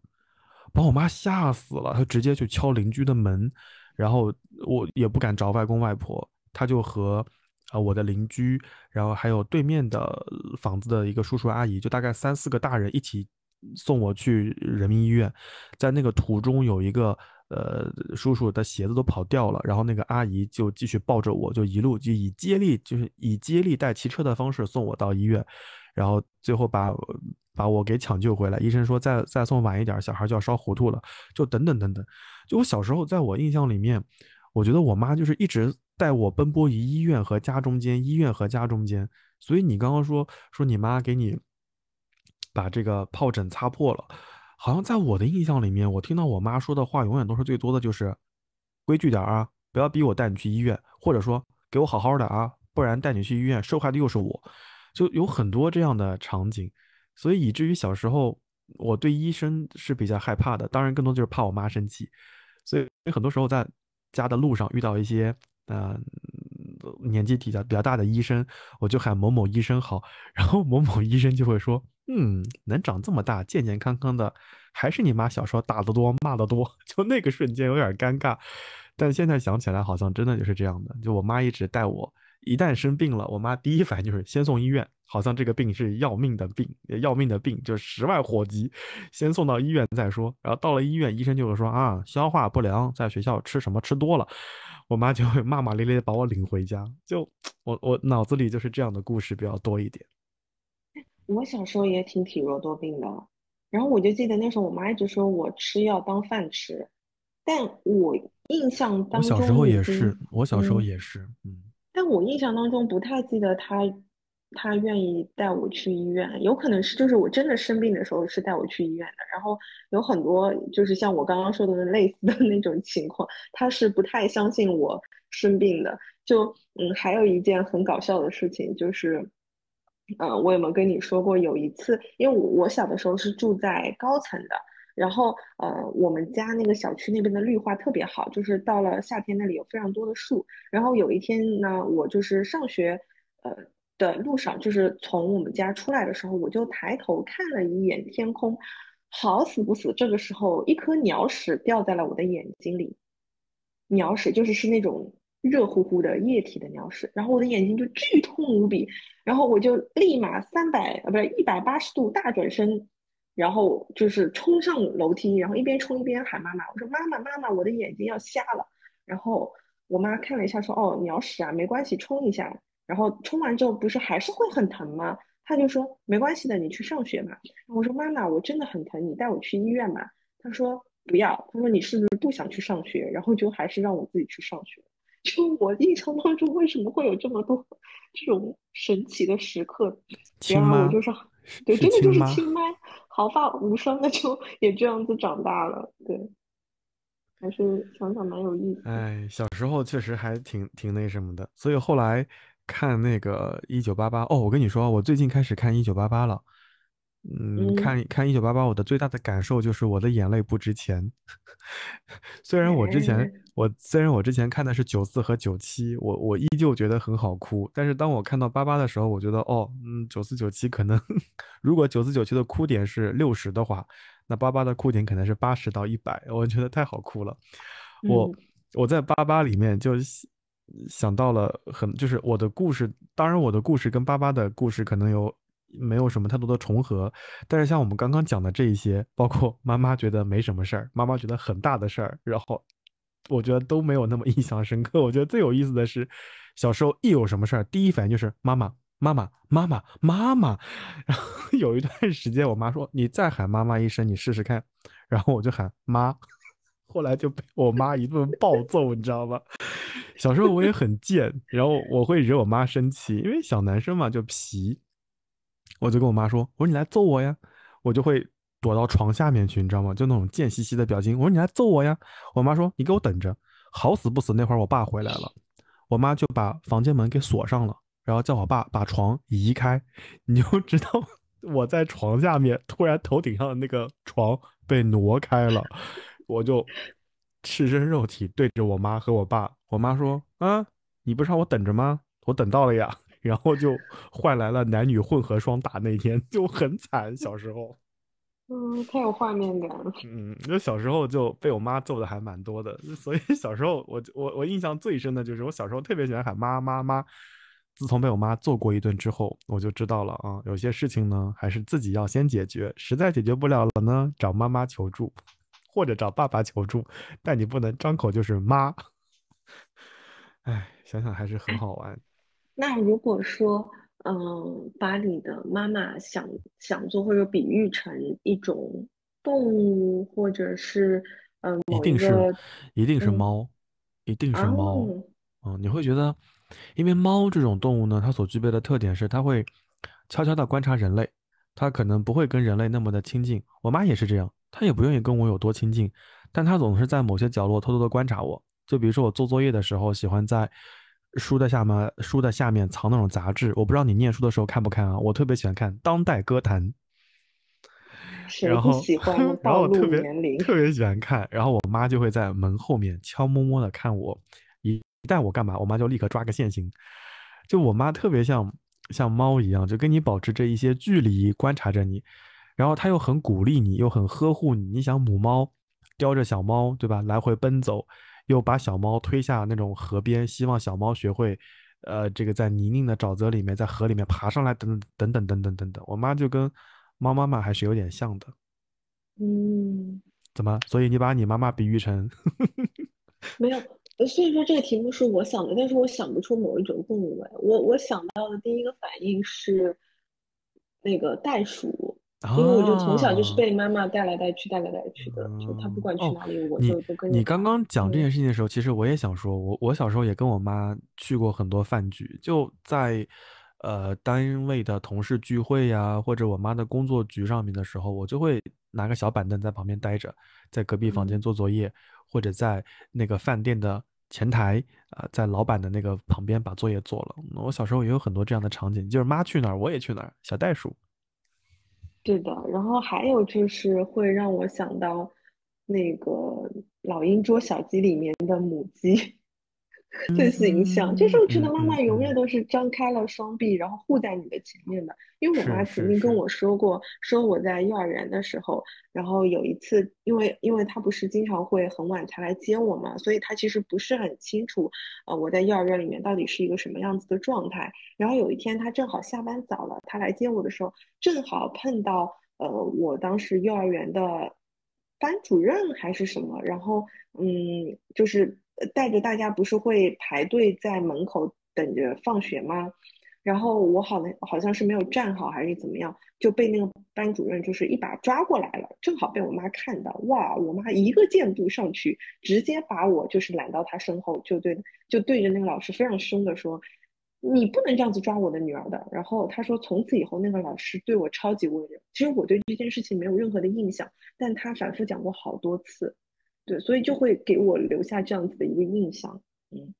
把我妈吓死了，她直接去敲邻居的门，然后我也不敢找外公外婆，她就和啊、我的邻居，然后还有对面的房子的一个叔叔阿姨，就大概三四个大人一起送我去人民医院，在那个途中有一个。呃，叔叔的鞋子都跑掉了，然后那个阿姨就继续抱着我，就一路就以接力，就是以接力带骑车的方式送我到医院，然后最后把把我给抢救回来。医生说再再送晚一点，小孩就要烧糊涂了，就等等等等。就我小时候，在我印象里面，我觉得我妈就是一直带我奔波于医院和家中间，医院和家中间。所以你刚刚说说你妈给你把这个疱疹擦破了。好像在我的印象里面，我听到我妈说的话永远都是最多的就是规矩点啊，不要逼我带你去医院，或者说给我好好的啊，不然带你去医院受害的又是我，就有很多这样的场景，所以以至于小时候我对医生是比较害怕的，当然更多就是怕我妈生气，所以很多时候在家的路上遇到一些呃年纪比较比较大的医生，我就喊某某医生好，然后某某医生就会说。嗯，能长这么大，健健康康的，还是你妈小时候打得多、骂得多，[laughs] 就那个瞬间有点尴尬。但现在想起来，好像真的就是这样的。就我妈一直带我，一旦生病了，我妈第一反应就是先送医院，好像这个病是要命的病，要命的病，就十万火急，先送到医院再说。然后到了医院，医生就会说啊，消化不良，在学校吃什么吃多了，我妈就会骂骂咧咧把我领回家。就我我脑子里就是这样的故事比较多一点。我小时候也挺体弱多病的，然后我就记得那时候我妈一直说我吃药当饭吃，但我印象当中，我小时候也是，我小时候也是，嗯，但我印象当中不太记得她，她愿意带我去医院，有可能是就是我真的生病的时候是带我去医院的，然后有很多就是像我刚刚说的类似的 [laughs] 那种情况，她是不太相信我生病的，就嗯，还有一件很搞笑的事情就是。呃，我有没有跟你说过？有一次，因为我我小的时候是住在高层的，然后呃，我们家那个小区那边的绿化特别好，就是到了夏天那里有非常多的树。然后有一天呢，我就是上学呃的路上，就是从我们家出来的时候，我就抬头看了一眼天空，好死不死，这个时候一颗鸟屎掉在了我的眼睛里，鸟屎就是是那种。热乎乎的液体的鸟屎，然后我的眼睛就剧痛无比，然后我就立马三百啊不是一百八十度大转身，然后就是冲上楼梯，然后一边冲一边喊妈妈，我说妈妈妈妈，我的眼睛要瞎了。然后我妈看了一下说哦鸟屎啊没关系冲一下，然后冲完之后不是还是会很疼吗？她就说没关系的你去上学嘛。我说妈妈我真的很疼，你带我去医院吧。她说不要，她说你是不是不想去上学？然后就还是让我自己去上学。就我印象当中，为什么会有这么多这种神奇的时刻？亲妈，我就是对，真的就是亲妈，毫发无伤的就也这样子长大了。对，还是想想蛮有意思。哎，小时候确实还挺挺那什么的，所以后来看那个一九八八哦，我跟你说，我最近开始看一九八八了。嗯，看看一九八八，我的最大的感受就是我的眼泪不值钱。[laughs] 虽然我之前我虽然我之前看的是九四和九七，我我依旧觉得很好哭。但是当我看到八八的时候，我觉得哦，嗯，九四九七可能 [laughs] 如果九四九七的哭点是六十的话，那八八的哭点可能是八十到一百。我觉得太好哭了。我我在八八里面就想到了很就是我的故事，当然我的故事跟八八的故事可能有。没有什么太多的重合，但是像我们刚刚讲的这一些，包括妈妈觉得没什么事儿，妈妈觉得很大的事儿，然后我觉得都没有那么印象深刻。我觉得最有意思的是，小时候一有什么事儿，第一反应就是妈妈，妈妈，妈妈，妈妈。然后有一段时间，我妈说：“你再喊妈妈一声，你试试看。”然后我就喊妈，后来就被我妈一顿暴揍，你知道吗？小时候我也很贱，然后我会惹我妈生气，因为小男生嘛就皮。我就跟我妈说：“我说你来揍我呀！”我就会躲到床下面去，你知道吗？就那种贱兮兮的表情。我说：“你来揍我呀！”我妈说：“你给我等着，好死不死那会儿我爸回来了，我妈就把房间门给锁上了，然后叫我爸把床移开。你就知道我在床下面，突然头顶上的那个床被挪开了，我就赤身肉体对着我妈和我爸。我妈说：‘啊，你不是让我等着吗？我等到了呀。[laughs] ’”然后就换来了男女混合双打，那天就很惨。小时候，嗯，太有画面感了。嗯，就小时候就被我妈揍的还蛮多的，[laughs] 所以小时候我我我印象最深的就是我小时候特别喜欢喊妈妈妈。自从被我妈揍过一顿之后，我就知道了啊，有些事情呢还是自己要先解决，实在解决不了了呢，找妈妈求助，或者找爸爸求助，但你不能张口就是妈。[laughs] 哎，想想还是很好玩。那如果说，嗯，把你的妈妈想想做或者比喻成一种动物，或者是嗯一定是一定是嗯猫，一定是猫。哦，嗯，你会觉得，因为猫这种动物呢，它所具备的特点是它会悄悄地观察人类，它可能不会跟人类那么的亲近。我妈也是这样，她也不愿意跟我有多亲近，但她总是在某些角落偷偷的观察我。就比如说我做作业的时候，喜欢在书的下面书的下面藏那种杂志。我不知道你念书的时候看不看啊？我特别喜欢看《当代歌坛》。然后？[laughs] 然后我特别。特别喜欢看，然后我妈就会在门后面悄摸摸的看我，一一旦我干嘛，我妈就立刻抓个现行。就我妈特别像像猫一样，就跟你保持着一些距离，观察着你，然后她又很鼓励你，又很呵护你。你想母猫叼着小猫，对吧？来回奔走，又把小猫推下那种河边，希望小猫学会，呃，这个在泥泞的沼泽里面，在河里面爬上来，等等等等等等等等。我妈就跟猫妈妈还是有点像的，嗯，怎么？所以你把你妈妈比喻成？[laughs] 没有，所以说这个题目是我想的，但是我想不出某一种动物来。我我想到的第一个反应是那个袋鼠。因为我就从小就是啊？被妈妈带来带去、带来带去的，就她不嗯，管去哦，哪里，我你就都跟着你刚。刚讲这嗯件事情的时候，其实我也想说，我我小时候也跟我妈去过很多饭局，就在呃单位的同事聚会呀，或者我妈的工作局上面的时候，我就会拿个小板凳在旁边待着，在隔壁房间嗯。做作业，或者在那个饭店的前台啊、在老板的那个旁边把作业做了。我小时候也有很多这样的场景，就是妈去哪儿我也去哪儿，小袋鼠。对的，然后还有就是会让我想到那个《老鹰捉小鸡》里面的母鸡。的形象，就是嗯我觉得嗯妈妈永远都是张开了双臂，然后护在你的前面的。因为我是妈曾经跟是是，我说过，说我在幼儿园的时候，然后有一次，因为因为她不是经常会很晚才来接我嘛，所以她其实不是很清楚，呃，我在幼儿园里面到底是一个什么样子的状态。然后有一天，她正好下班早了，她来接我的时候，正好碰到呃，我当时幼儿园的班主任还是什么，然后嗯，就是呃带着大家不是会排队在门口等着放学吗？然后我好像好像是没有站好还是怎么样，就被那个班主任就是一把抓过来了，正好被我妈看到，哇，我妈一个箭步上去，直接把我就是揽到她身后，就对就对着那个老师非常凶的说，你不能这样子抓我的女儿的。然后他说，从此以后那个老师对我超级温柔。其实我对这件事情没有任何的印象，但他反复讲过好多次，对，所以就会给我留下这样子的一个印象。嗯，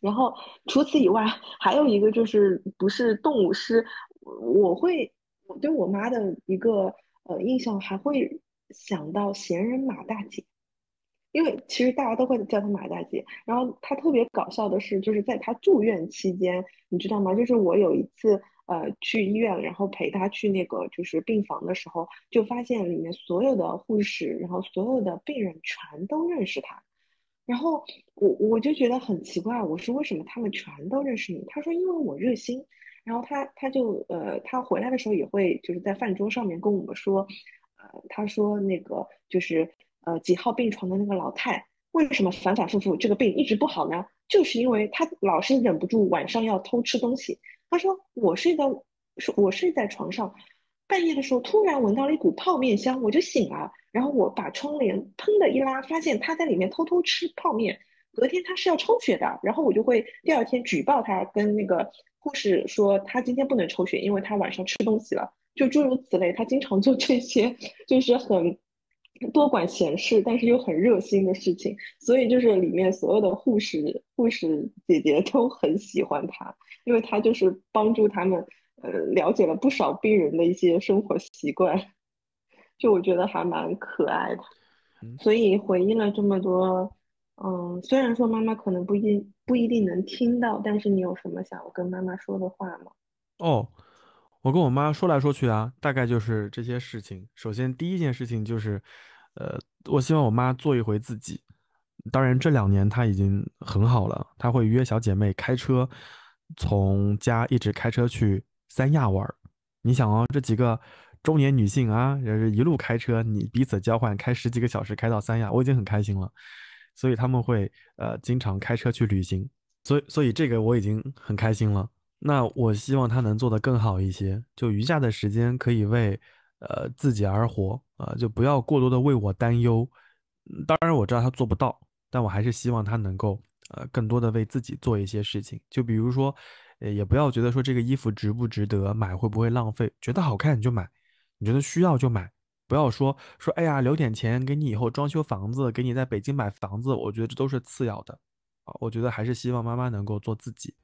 然后除此以外，还有一个就是不是动物是，我会我对我妈的一个呃印象还会想到闲人马大姐。因为其实大家都会叫她马大姐。然后她特别搞笑的是，就是在她住院期间，你知道吗？就是我有一次呃去医院，然后陪她去那个就是病房的时候，就发现里面所有的护士，然后所有的病人全都认识她。然后我我就觉得很奇怪，我说为什么他们全都认识你？他说因为我热心。然后他他就呃他回来的时候也会就是在饭桌上面跟我们说，呃他说那个就是呃几号病床的那个老太为什么反反复复这个病一直不好呢？就是因为她老是忍不住晚上要偷吃东西。他说我睡在我睡在床上，半夜的时候突然闻到了一股泡面香，我就醒了。然后我把窗帘砰的一拉，发现他在里面偷偷吃泡面。隔天他是要抽血的，然后我就会第二天举报他，跟那个护士说他今天不能抽血，因为他晚上吃东西了，就诸如此类。他经常做这些，就是很多管闲事，但是又很热心的事情。所以就是里面所有的护士护士姐姐都很喜欢他，因为他就是帮助他们呃了解了不少病人的一些生活习惯，[laughs] 就我觉得还蛮可爱的。嗯。所以回忆了这么多，嗯，虽然说妈妈可能不一定不一定能听到，但是你有什么想要跟妈妈说的话吗？哦，我跟我妈说来说去啊，大概就是这些事情。首先，第一件事情就是，呃，我希望我妈做一回自己。当然，这两年她已经很好了，她会约小姐妹开车，从家一直开车去三亚玩。你想哦，这几个中年女性啊，也是一路开车，你彼此交换开十几个小时开到三亚，我已经很开心了。所以他们会呃经常开车去旅行，所以所以这个我已经很开心了。那我希望他能做得更好一些，就余下的时间可以为呃自己而活啊，就不要过多的为我担忧。当然我知道他做不到，但我还是希望他能够呃更多的为自己做一些事情。就比如说，呃也不要觉得说这个衣服值不值得买，会不会浪费，觉得好看你就买，你觉得需要就买。不要说说，哎呀，留点钱给你以后装修房子，给你在北京买房子，我觉得这都是次要的。啊，我觉得还是希望妈妈能够做自己。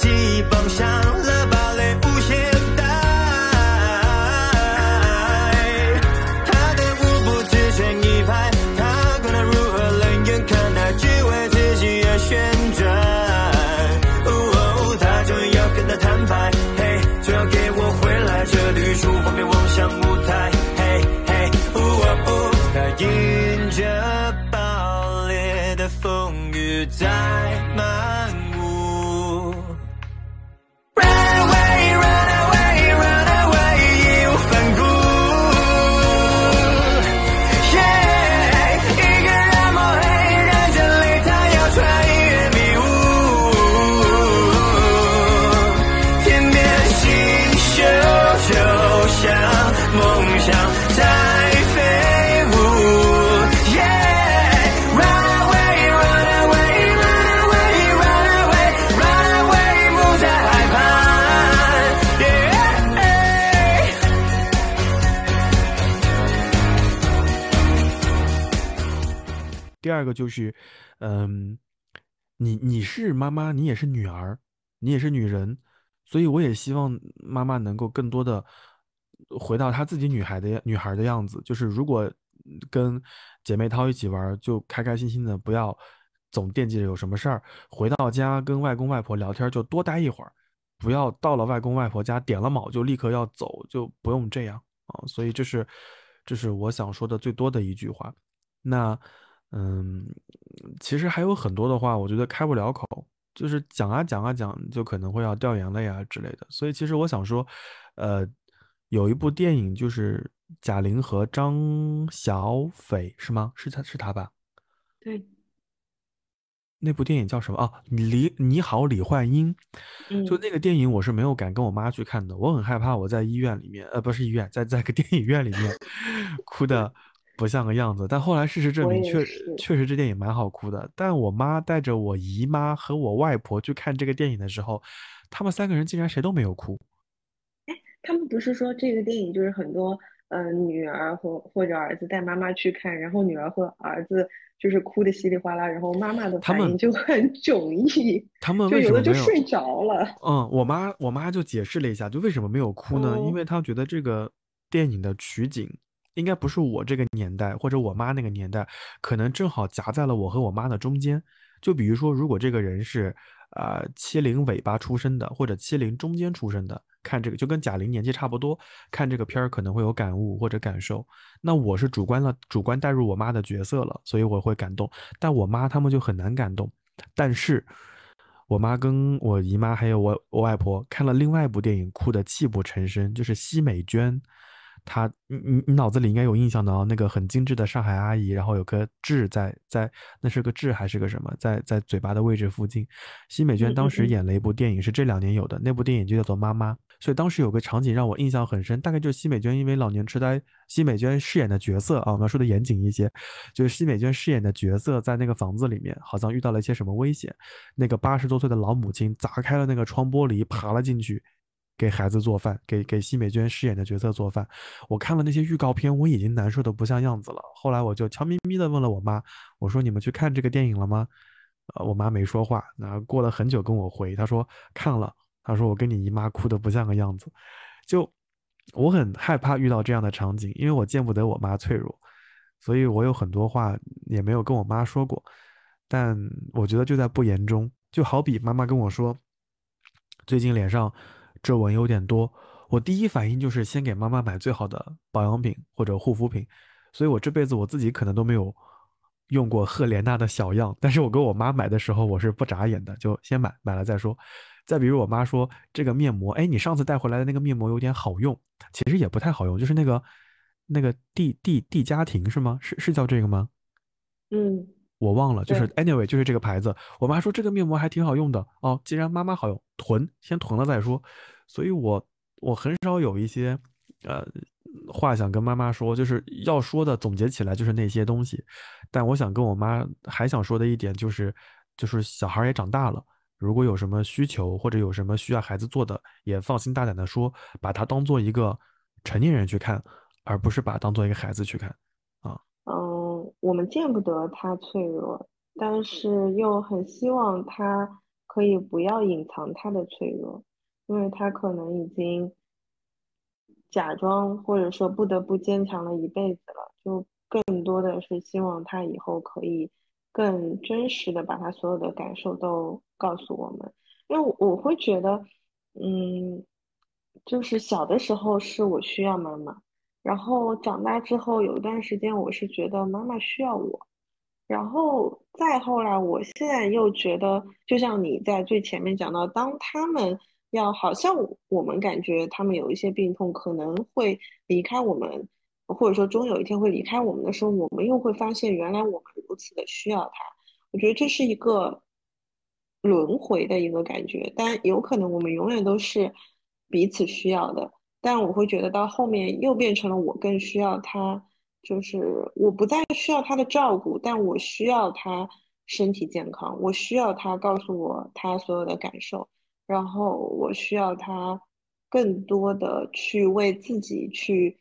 第第二个就是，嗯，你你是妈妈，你也是女儿，你也是女人，所以我也希望妈妈能够更多的回到她自己女孩的女孩的样子。就是如果跟姐妹淘一起玩，就开开心心的，不要总惦记着有什么事儿。回到家跟外公外婆聊天，就多待一会儿，不要到了外公外婆家点了卯就立刻要走，就不用这样啊。所以这是这是我想说的最多的一句话。那。嗯，其实还有很多的话，我觉得开不了口，就是讲啊讲啊讲，就可能会要掉眼泪啊之类的。所以其实我想说，呃，有一部电影就是贾玲和张小斐是吗？是他是他吧？对。那部电影叫什么啊？李你好，李焕英。就那个电影，我是没有敢跟我妈去看的，我很害怕我在医院里面，呃，不是医院，在在个电影院里面 [laughs] 哭的。不像个样子，但后来事实证明，确确实这电影蛮好哭的。但我妈带着我姨妈和我外婆去看这个电影的时候，他们三个人竟然谁都没有哭。哎，他们不是说这个电影就是很多嗯女儿或或者儿子带妈妈去看，然后女儿和儿子就是哭的稀里哗啦，然后妈妈的反应就很 [laughs] 迥异，他们为什么就睡着了？嗯，我妈我妈就解释了一下，就为什么没有哭呢？因为她觉得这个电影的取景。应该不是我这个年代，或者我妈那个年代，可能正好夹在了我和我妈的中间。就比如说，如果这个人是，呃，七零尾巴出生的，或者七零中间出生的，看这个就跟贾玲年纪差不多，看这个片儿可能会有感悟或者感受。那我是主观了，主观带入我妈的角色了，所以我会感动。但我妈他们就很难感动。但是我妈跟我姨妈还有我我外婆看了另外一部电影，哭得泣不成声，就是奚美娟。她，你你你脑子里应该有印象的哦，那个很精致的上海阿姨，然后有个痣在在，那是个痣还是个什么，在在嘴巴的位置附近。奚美娟当时演了一部电影，是这两年有的，那部电影就叫做《妈妈》。所以当时有个场景让我印象很深，大概就是奚美娟因为老年痴呆，奚美娟饰演的角色啊，我们要说的严谨一些，就是奚美娟饰演的角色在那个房子里面，好像遇到了一些什么危险，那个八十多岁的老母亲砸开了那个窗玻璃，爬了进去。给孩子做饭，给给奚美娟饰演的角色做饭。我看了那些预告片，我已经难受的不像样子了。后来我就悄咪咪的问了我妈，我说：“你们去看这个电影了吗？”呃，我妈没说话。那过了很久跟我回，她说看了。她说我跟你姨妈哭的不像个样子。就我很害怕遇到这样的场景，因为我见不得我妈脆弱，所以我有很多话也没有跟我妈说过，但我觉得就在不言中。就好比妈妈跟我说，最近脸上皱纹有点多，我第一反应就是先给妈妈买最好的保养品或者护肤品。所以我这辈子我自己可能都没有用过赫莲娜的小样，但是我给我妈买的时候，我是不眨眼的，就先买，买了再说。再比如我妈说这个面膜，哎，你上次带回来的那个面膜有点好用，其实也不太好用，就是那个那个地地地家庭是吗？是是叫这个吗？嗯。我忘了，就是 anyway，就是这个牌子。我妈说这个面膜还挺好用的哦。既然妈妈好用，囤先囤了再说。所以我我很少有一些呃话想跟妈妈说，就是要说的总结起来就是那些东西。但我想跟我妈还想说的一点就是，就是小孩也长大了，如果有什么需求或者有什么需要孩子做的，也放心大胆的说，把他当做一个成年人去看，而不是把当做一个孩子去看。啊，嗯我们见不得他脆弱，但是又很希望他可以不要隐藏他的脆弱，因为他可能已经假装或者说不得不坚强了一辈子了。就更多的是希望他以后可以更真实的把他所有的感受都告诉我们，因为我会觉得，嗯，就是小的时候是我需要妈妈。然后长大之后有一段时间，我是觉得妈妈需要我，然后再后来，我现在又觉得，就像你在最前面讲到，当他们要好像我们感觉他们有一些病痛，可能会离开我们，或者说终有一天会离开我们的时候，我们又会发现原来我们如此的需要他。我觉得这是一个轮回的一个感觉，但有可能我们永远都是彼此需要的。但我会觉得到后面又变成了我更需要他，就是我不再需要他的照顾，但我需要他身体健康，我需要他告诉我他所有的感受，然后我需要他更多的去为自己去，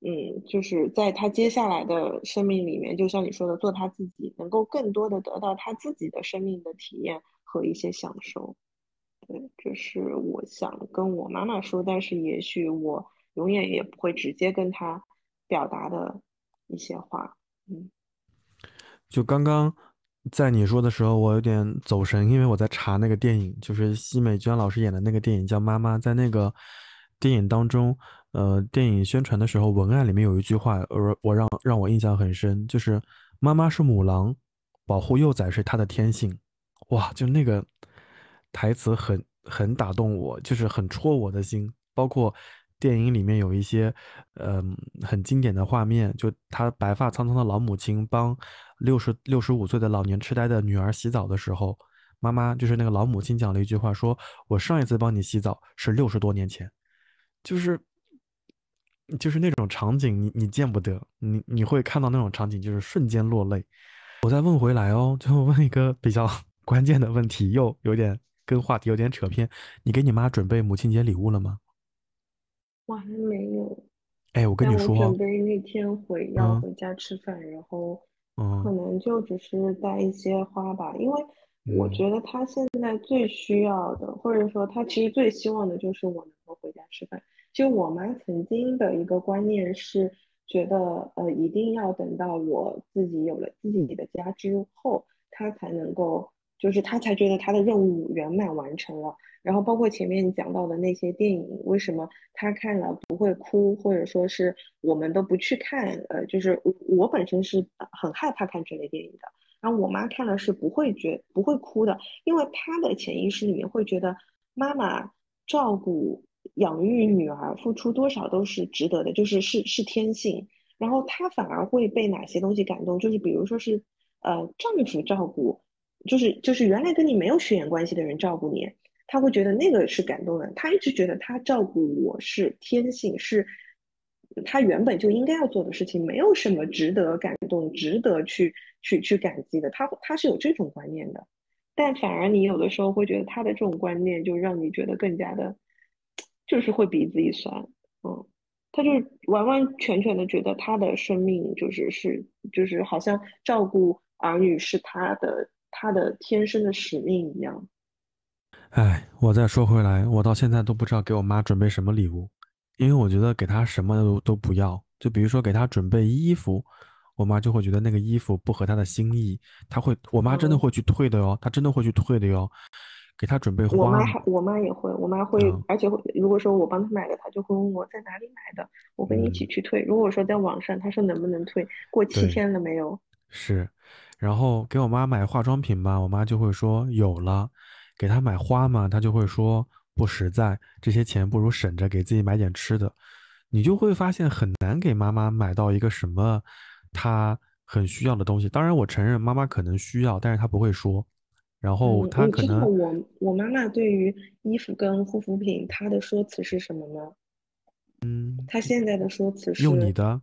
嗯，就是在他接下来的生命里面，就像你说的，做他自己，能够更多的得到他自己的生命的体验和一些享受。对，这是我想跟我妈妈说，但是也许我永远也不会直接跟她表达的一些话。嗯，就刚刚在你说的时候，我有点走神，因为我在查那个电影，就是奚美娟老师演的那个电影叫《妈妈》。在那个电影当中，呃，电影宣传的时候，文案里面有一句话，我我让让我印象很深，就是“妈妈是母狼，保护幼崽是她的天性”。哇，就那个。台词很很打动我，就是很戳我的心。包括电影里面有一些，嗯，很经典的画面，就他白发苍苍的老母亲帮六十六十五岁的老年痴呆的女儿洗澡的时候，妈妈就是那个老母亲讲了一句话，说我上一次帮你洗澡是六十多年前，就是就是那种场景，你你见不得，你你会看到那种场景，就是瞬间落泪。我再问回来哦，最后问一个比较关键的问题，又有点。跟话题有点扯偏，你给你妈准备母亲节礼物了吗？我还没有。哎，我跟你说，我准备那天回要回家吃饭，然后可能就只是带一些花吧，因为我觉得他现在最需要的，或者说他其实最希望的就是我能够回家吃饭。就我妈曾经的一个观念是觉得，呃，一定要等到我自己有了自己的家之后，她才能够。就是她才觉得她的任务圆满完成了，然后包括前面讲到的那些电影，为什么他看了不会哭，或者说是我们都不去看？呃，就是我本身是很害怕看这类电影的，然后我妈看了是不会觉不会哭的，因为她的潜意识里面会觉得妈妈照顾养育女儿付出多少都是值得的，就是是是天性，然后她反而会被哪些东西感动？就是比如说是呃丈夫照顾。就是就是原来跟你没有血缘关系的人照顾你，他会觉得那个是感动的。他一直觉得他照顾我是天性，是他原本就应该要做的事情，没有什么值得感动、值得去去去感激的。他他是有这种观念的，但反而你有的时候会觉得他的这种观念就让你觉得更加的，就是会鼻子一酸。嗯，他就完完全全的觉得他的生命就是是就是好像照顾儿女是他的。他的天生的使命一样。哎，我再说回来，我到现在都不知道给我妈准备什么礼物，因为我觉得给她什么都都不要。就比如说给她准备衣服，我妈就会觉得那个衣服不合她的心意，她会，我妈真的嗯会去退的哟，她真的会去退的哟，给她准备我花我，妈还我妈也会，我妈会嗯，而且会，如果说我帮她买的，她就会问我在哪里买的，我跟你一起嗯，去退。如果说在网上，她说能不能退，过七。天了没有？是，然后给我妈买化妆品吧，我妈就会说有了；给他买花嘛，他就会说不实在，这些钱不如省着给自己买点吃的。你就会发现很难给妈妈买到一个什么她很需要的东西。当然，我承认妈妈可能需要，但是她不会说。然嗯，后她可能，我我妈妈对于衣服跟护肤品，她的说辞是什么吗？嗯，她现在的说辞是，用你的，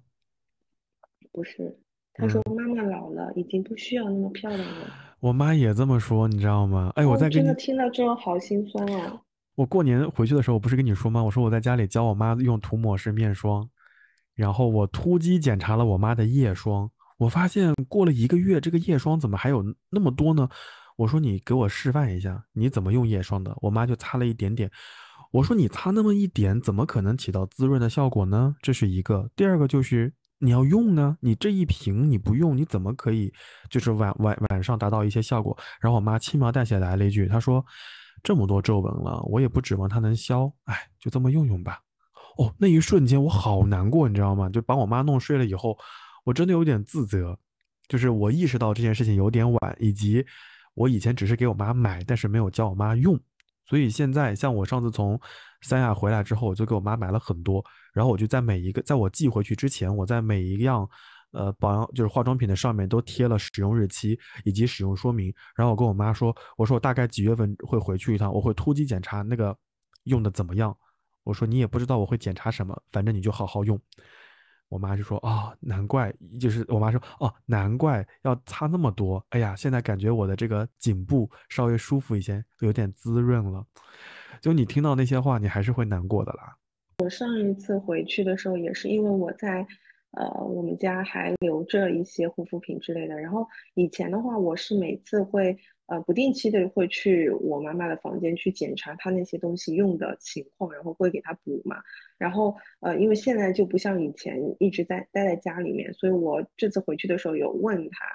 不是？她说嗯，妈妈老了，已经不需要那么漂亮了。我妈也这么说，你知道吗？哎，我哦，再给你真的听到这种好心酸啊！我过年回去的时候，我不是跟你说吗？我说我在家里教我妈用涂抹式面霜，然后我突击检查了我妈的夜霜，我发现过了一个月，这个夜霜怎么还有那么多呢？我说你给我示范一下，你怎么用夜霜的？我妈就擦了一点点。我说你擦那么一点，怎么可能起到滋润的效果呢？这是一个。第二个就是你要用呢，你这一瓶你不用，你怎么可以就是晚晚晚上达到一些效果？然后我妈轻描淡写来了一句，她说：“这么多皱纹了，我也不指望它能消，哎，就这么用用吧。”哦，那一瞬间我好难过，你知道吗？就把我妈弄睡了以后，我真的有点自责，就是我意识到这件事情有点晚，以及我以前只是给我妈买，但是没有教我妈用，所以现在像我上次从三亚回来之后，我就给我妈买了很多，然后我就在每一个，在我寄回去之前，我在每一样。呃，保养就是化妆品的上面都贴了使用日期以及使用说明，然后我跟我妈说，我说我大概几月份会回去一趟，我会突击检查那个用的怎么样，我说你也不知道我会检查什么，反正你就好好用。我妈就说、哦，难怪，就是我妈说哦，难怪要擦那么多。哎呀，现在感觉我的这个颈部稍微舒服一些，有点滋润了。就你听到那些话，你还是会难过的啦。我上一次回去的时候，也是因为我在，呃，我们家还留着一些护肤品之类的。然后以前的话，我是每次会，呃，不定期的会去我妈妈的房间去检查她那些东西用的情况，然后会给她补嘛。然后，呃，因为现在就不像以前一直在待在家里面，所以我这次回去的时候有问她，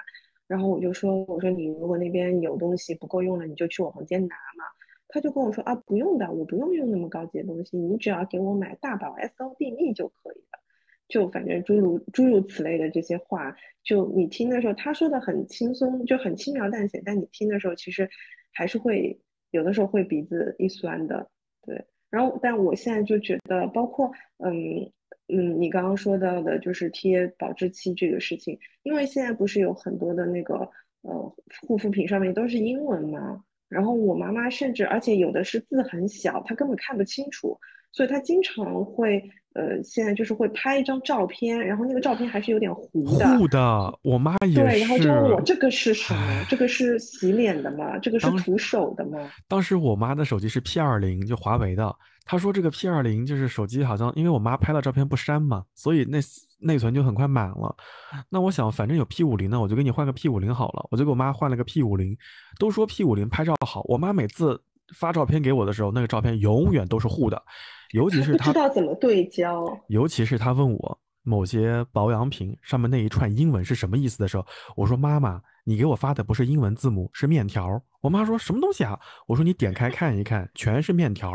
然后我就说，我说你如果那边有东西不够用了，你就去我房间拿嘛。他就跟我说啊，不用的，我不用用那么高级的东西，你只要给我买大宝 S O D 蜜就可以了。就反正诸如诸如此类的这些话，就你听的时候，他说的很轻松，就很轻描淡写，但你听的时候，其实还是会有的时候会鼻子一酸的，对。然后，但我现在就觉得，包括嗯嗯，你刚刚说到的，就是贴保质期这个事情，因为现在不是有很多的那个呃护肤品上面都是英文嘛。然后我妈妈甚至，而且有的是字很小，她根本看不清楚，所以她经常会，呃，现在就是会拍一张照片，然后那个照片还是有点糊的。糊的，我妈也对，然后就问我。这个是什么？这个是洗脸的吗？这个是当涂手的吗？当时我妈的手机是 P 二零，就华为的。她说这个 P 二零就是手机好像，因为我妈拍了照片不删嘛，所以那内存就很快满了。那我想，反正有 P 五零呢，我就给你换个 P 五零好了。我就给我妈换了个 P 五零。都说 P 五零拍照好，我妈每次发照片给我的时候，那个照片永远都是糊的，尤其她不知，道怎么对焦。尤其是他问我某些保养品上面那一串英文是什么意思的时候，我说妈妈，你给我发的不是英文字母，是面条。我妈说什么东西啊？我说你点开看一看，全是面条。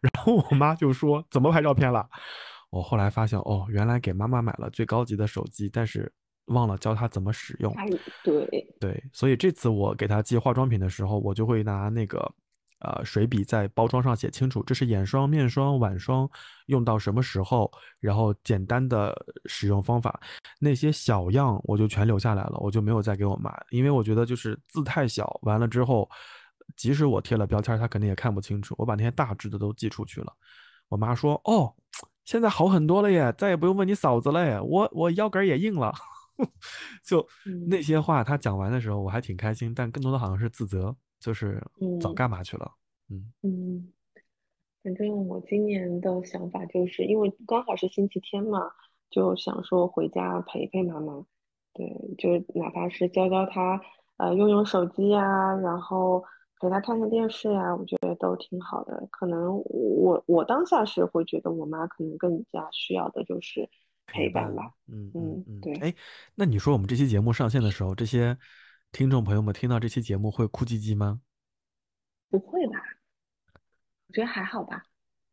然后我妈就说怎么拍照片了？我后来发现哦，原来给妈妈买了最高级的手机，但是忘了教她怎么使用。哎，对，对，所以这次我给她寄化妆品的时候，我就会拿那个呃水笔在包装上写清楚，这是眼霜、面霜、晚霜，用到什么时候，然后简单的使用方法，那些小样我就全留下来了，我就没有再给我妈，因为我觉得就是字太小，完了之后，即使我贴了标签，她肯定也看不清楚，我把那些大致的都寄出去了。我妈说：“哦，现在好很多了耶，再也不用问你嫂子了耶，我我腰杆也硬了。[laughs] ”就那嗯些话，他讲完的时候，我还挺开心，但更多的好像是自责，就是早嗯干嘛去了？嗯嗯。反正我今年的想法就是，因为刚好是星期天嘛，就想说回家陪陪妈妈。对，就哪怕是教教她，呃，用用手机呀，然后陪她看看电视呀，我觉得都挺好的。可能我我当下是会觉得我妈可能更加需要的就是陪伴吧。嗯嗯嗯，对哎，那你说我们这期节目上线的时候，这些听众朋友们听到这期节目会哭唧唧吗？不会吧？我觉得还好吧。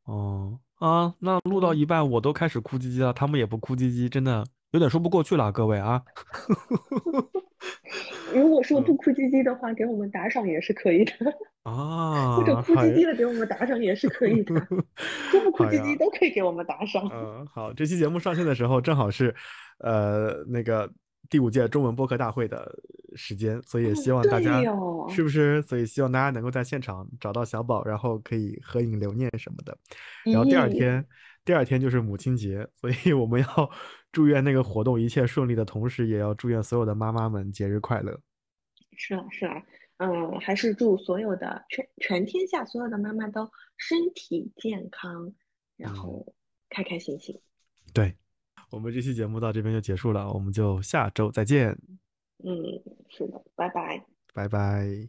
哦啊，那录到嗯一半我都开始哭唧唧了，他们也不哭唧唧，真的有点说不过去了，各位啊。[laughs] 如果说嗯不哭唧唧的话，给我们打赏也是可以的，啊，[laughs] 或者哭唧唧的给我们打赏也是可以的，[laughs] 哭不哭唧唧都可以给我们打赏。嗯，好，这期节目上线的时候正好是，呃，那个第五届中文播客大会的时间，所以也哦希望大家、是不是？所以希望大家能够在现场找到小宝，然后可以合影留念什么的。然后第二咦天，第二天就是母亲节，所以我们要 [laughs] 祝愿那个活动一切顺利的同时，也要祝愿所有的妈妈们节日快乐。是啊，是啊，嗯，还是祝所有的全全天下所有的妈妈都身体健康，然嗯后开开心心。对，我们这期节目到这边就结束了，我们就下周再见，嗯，是的，拜拜。拜拜。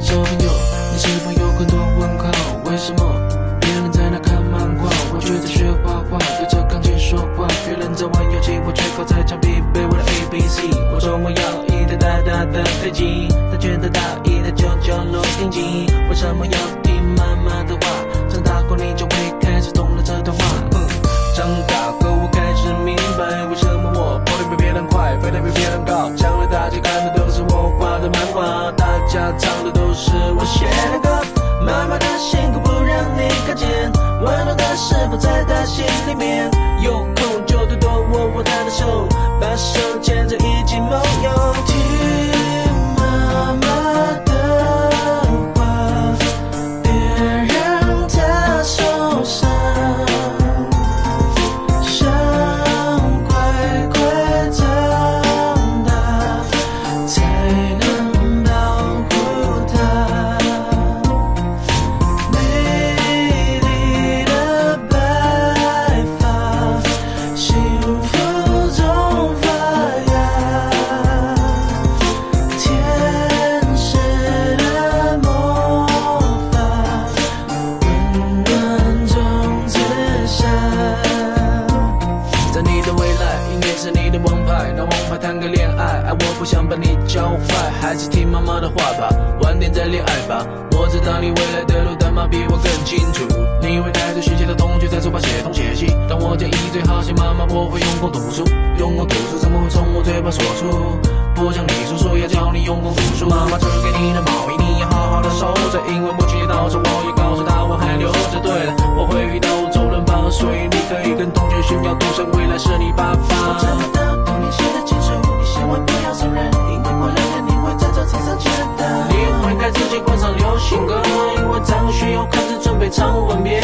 小朋友，你是否有很多问号？为什么别人在那看漫画，我却在学画画，对着钢琴说话？别人在玩游戏，我却靠在墙壁背我的 A B C。我说我要大大的飞机，他觉得大一的九九录音机。为什么要听妈妈的话？长大后你就会开始懂了这段话。嗯，长大后我开始明白，为什么我跑得比别人快，飞得比别人高。将来大家看的都是我画的漫画，大家唱的都是我写的歌。妈妈的辛苦不让你看见，温暖的食谱在她心里面？有空就多多握握她的手，把手牵着一起梦游。但你未来的路，妈妈比我更清楚。你会带着学姐的同学在书包写东写西，但我建议最好向妈妈我会用功读书，用功读书怎么会从我嘴巴说出？不讲理叔叔要教你用功读书，妈妈织给你的毛衣你要好好的收着，因为母亲节到时我也告诉他我还留着。对了，我会遇到周润发，所以你可以跟同学炫耀，独生未来是你爸爸。我怎么都对你写的清楚，你千万不要承认，因为过两天你会在桌子上见到。你会跟自己。流行歌因为张学友，开始准备唱吻别。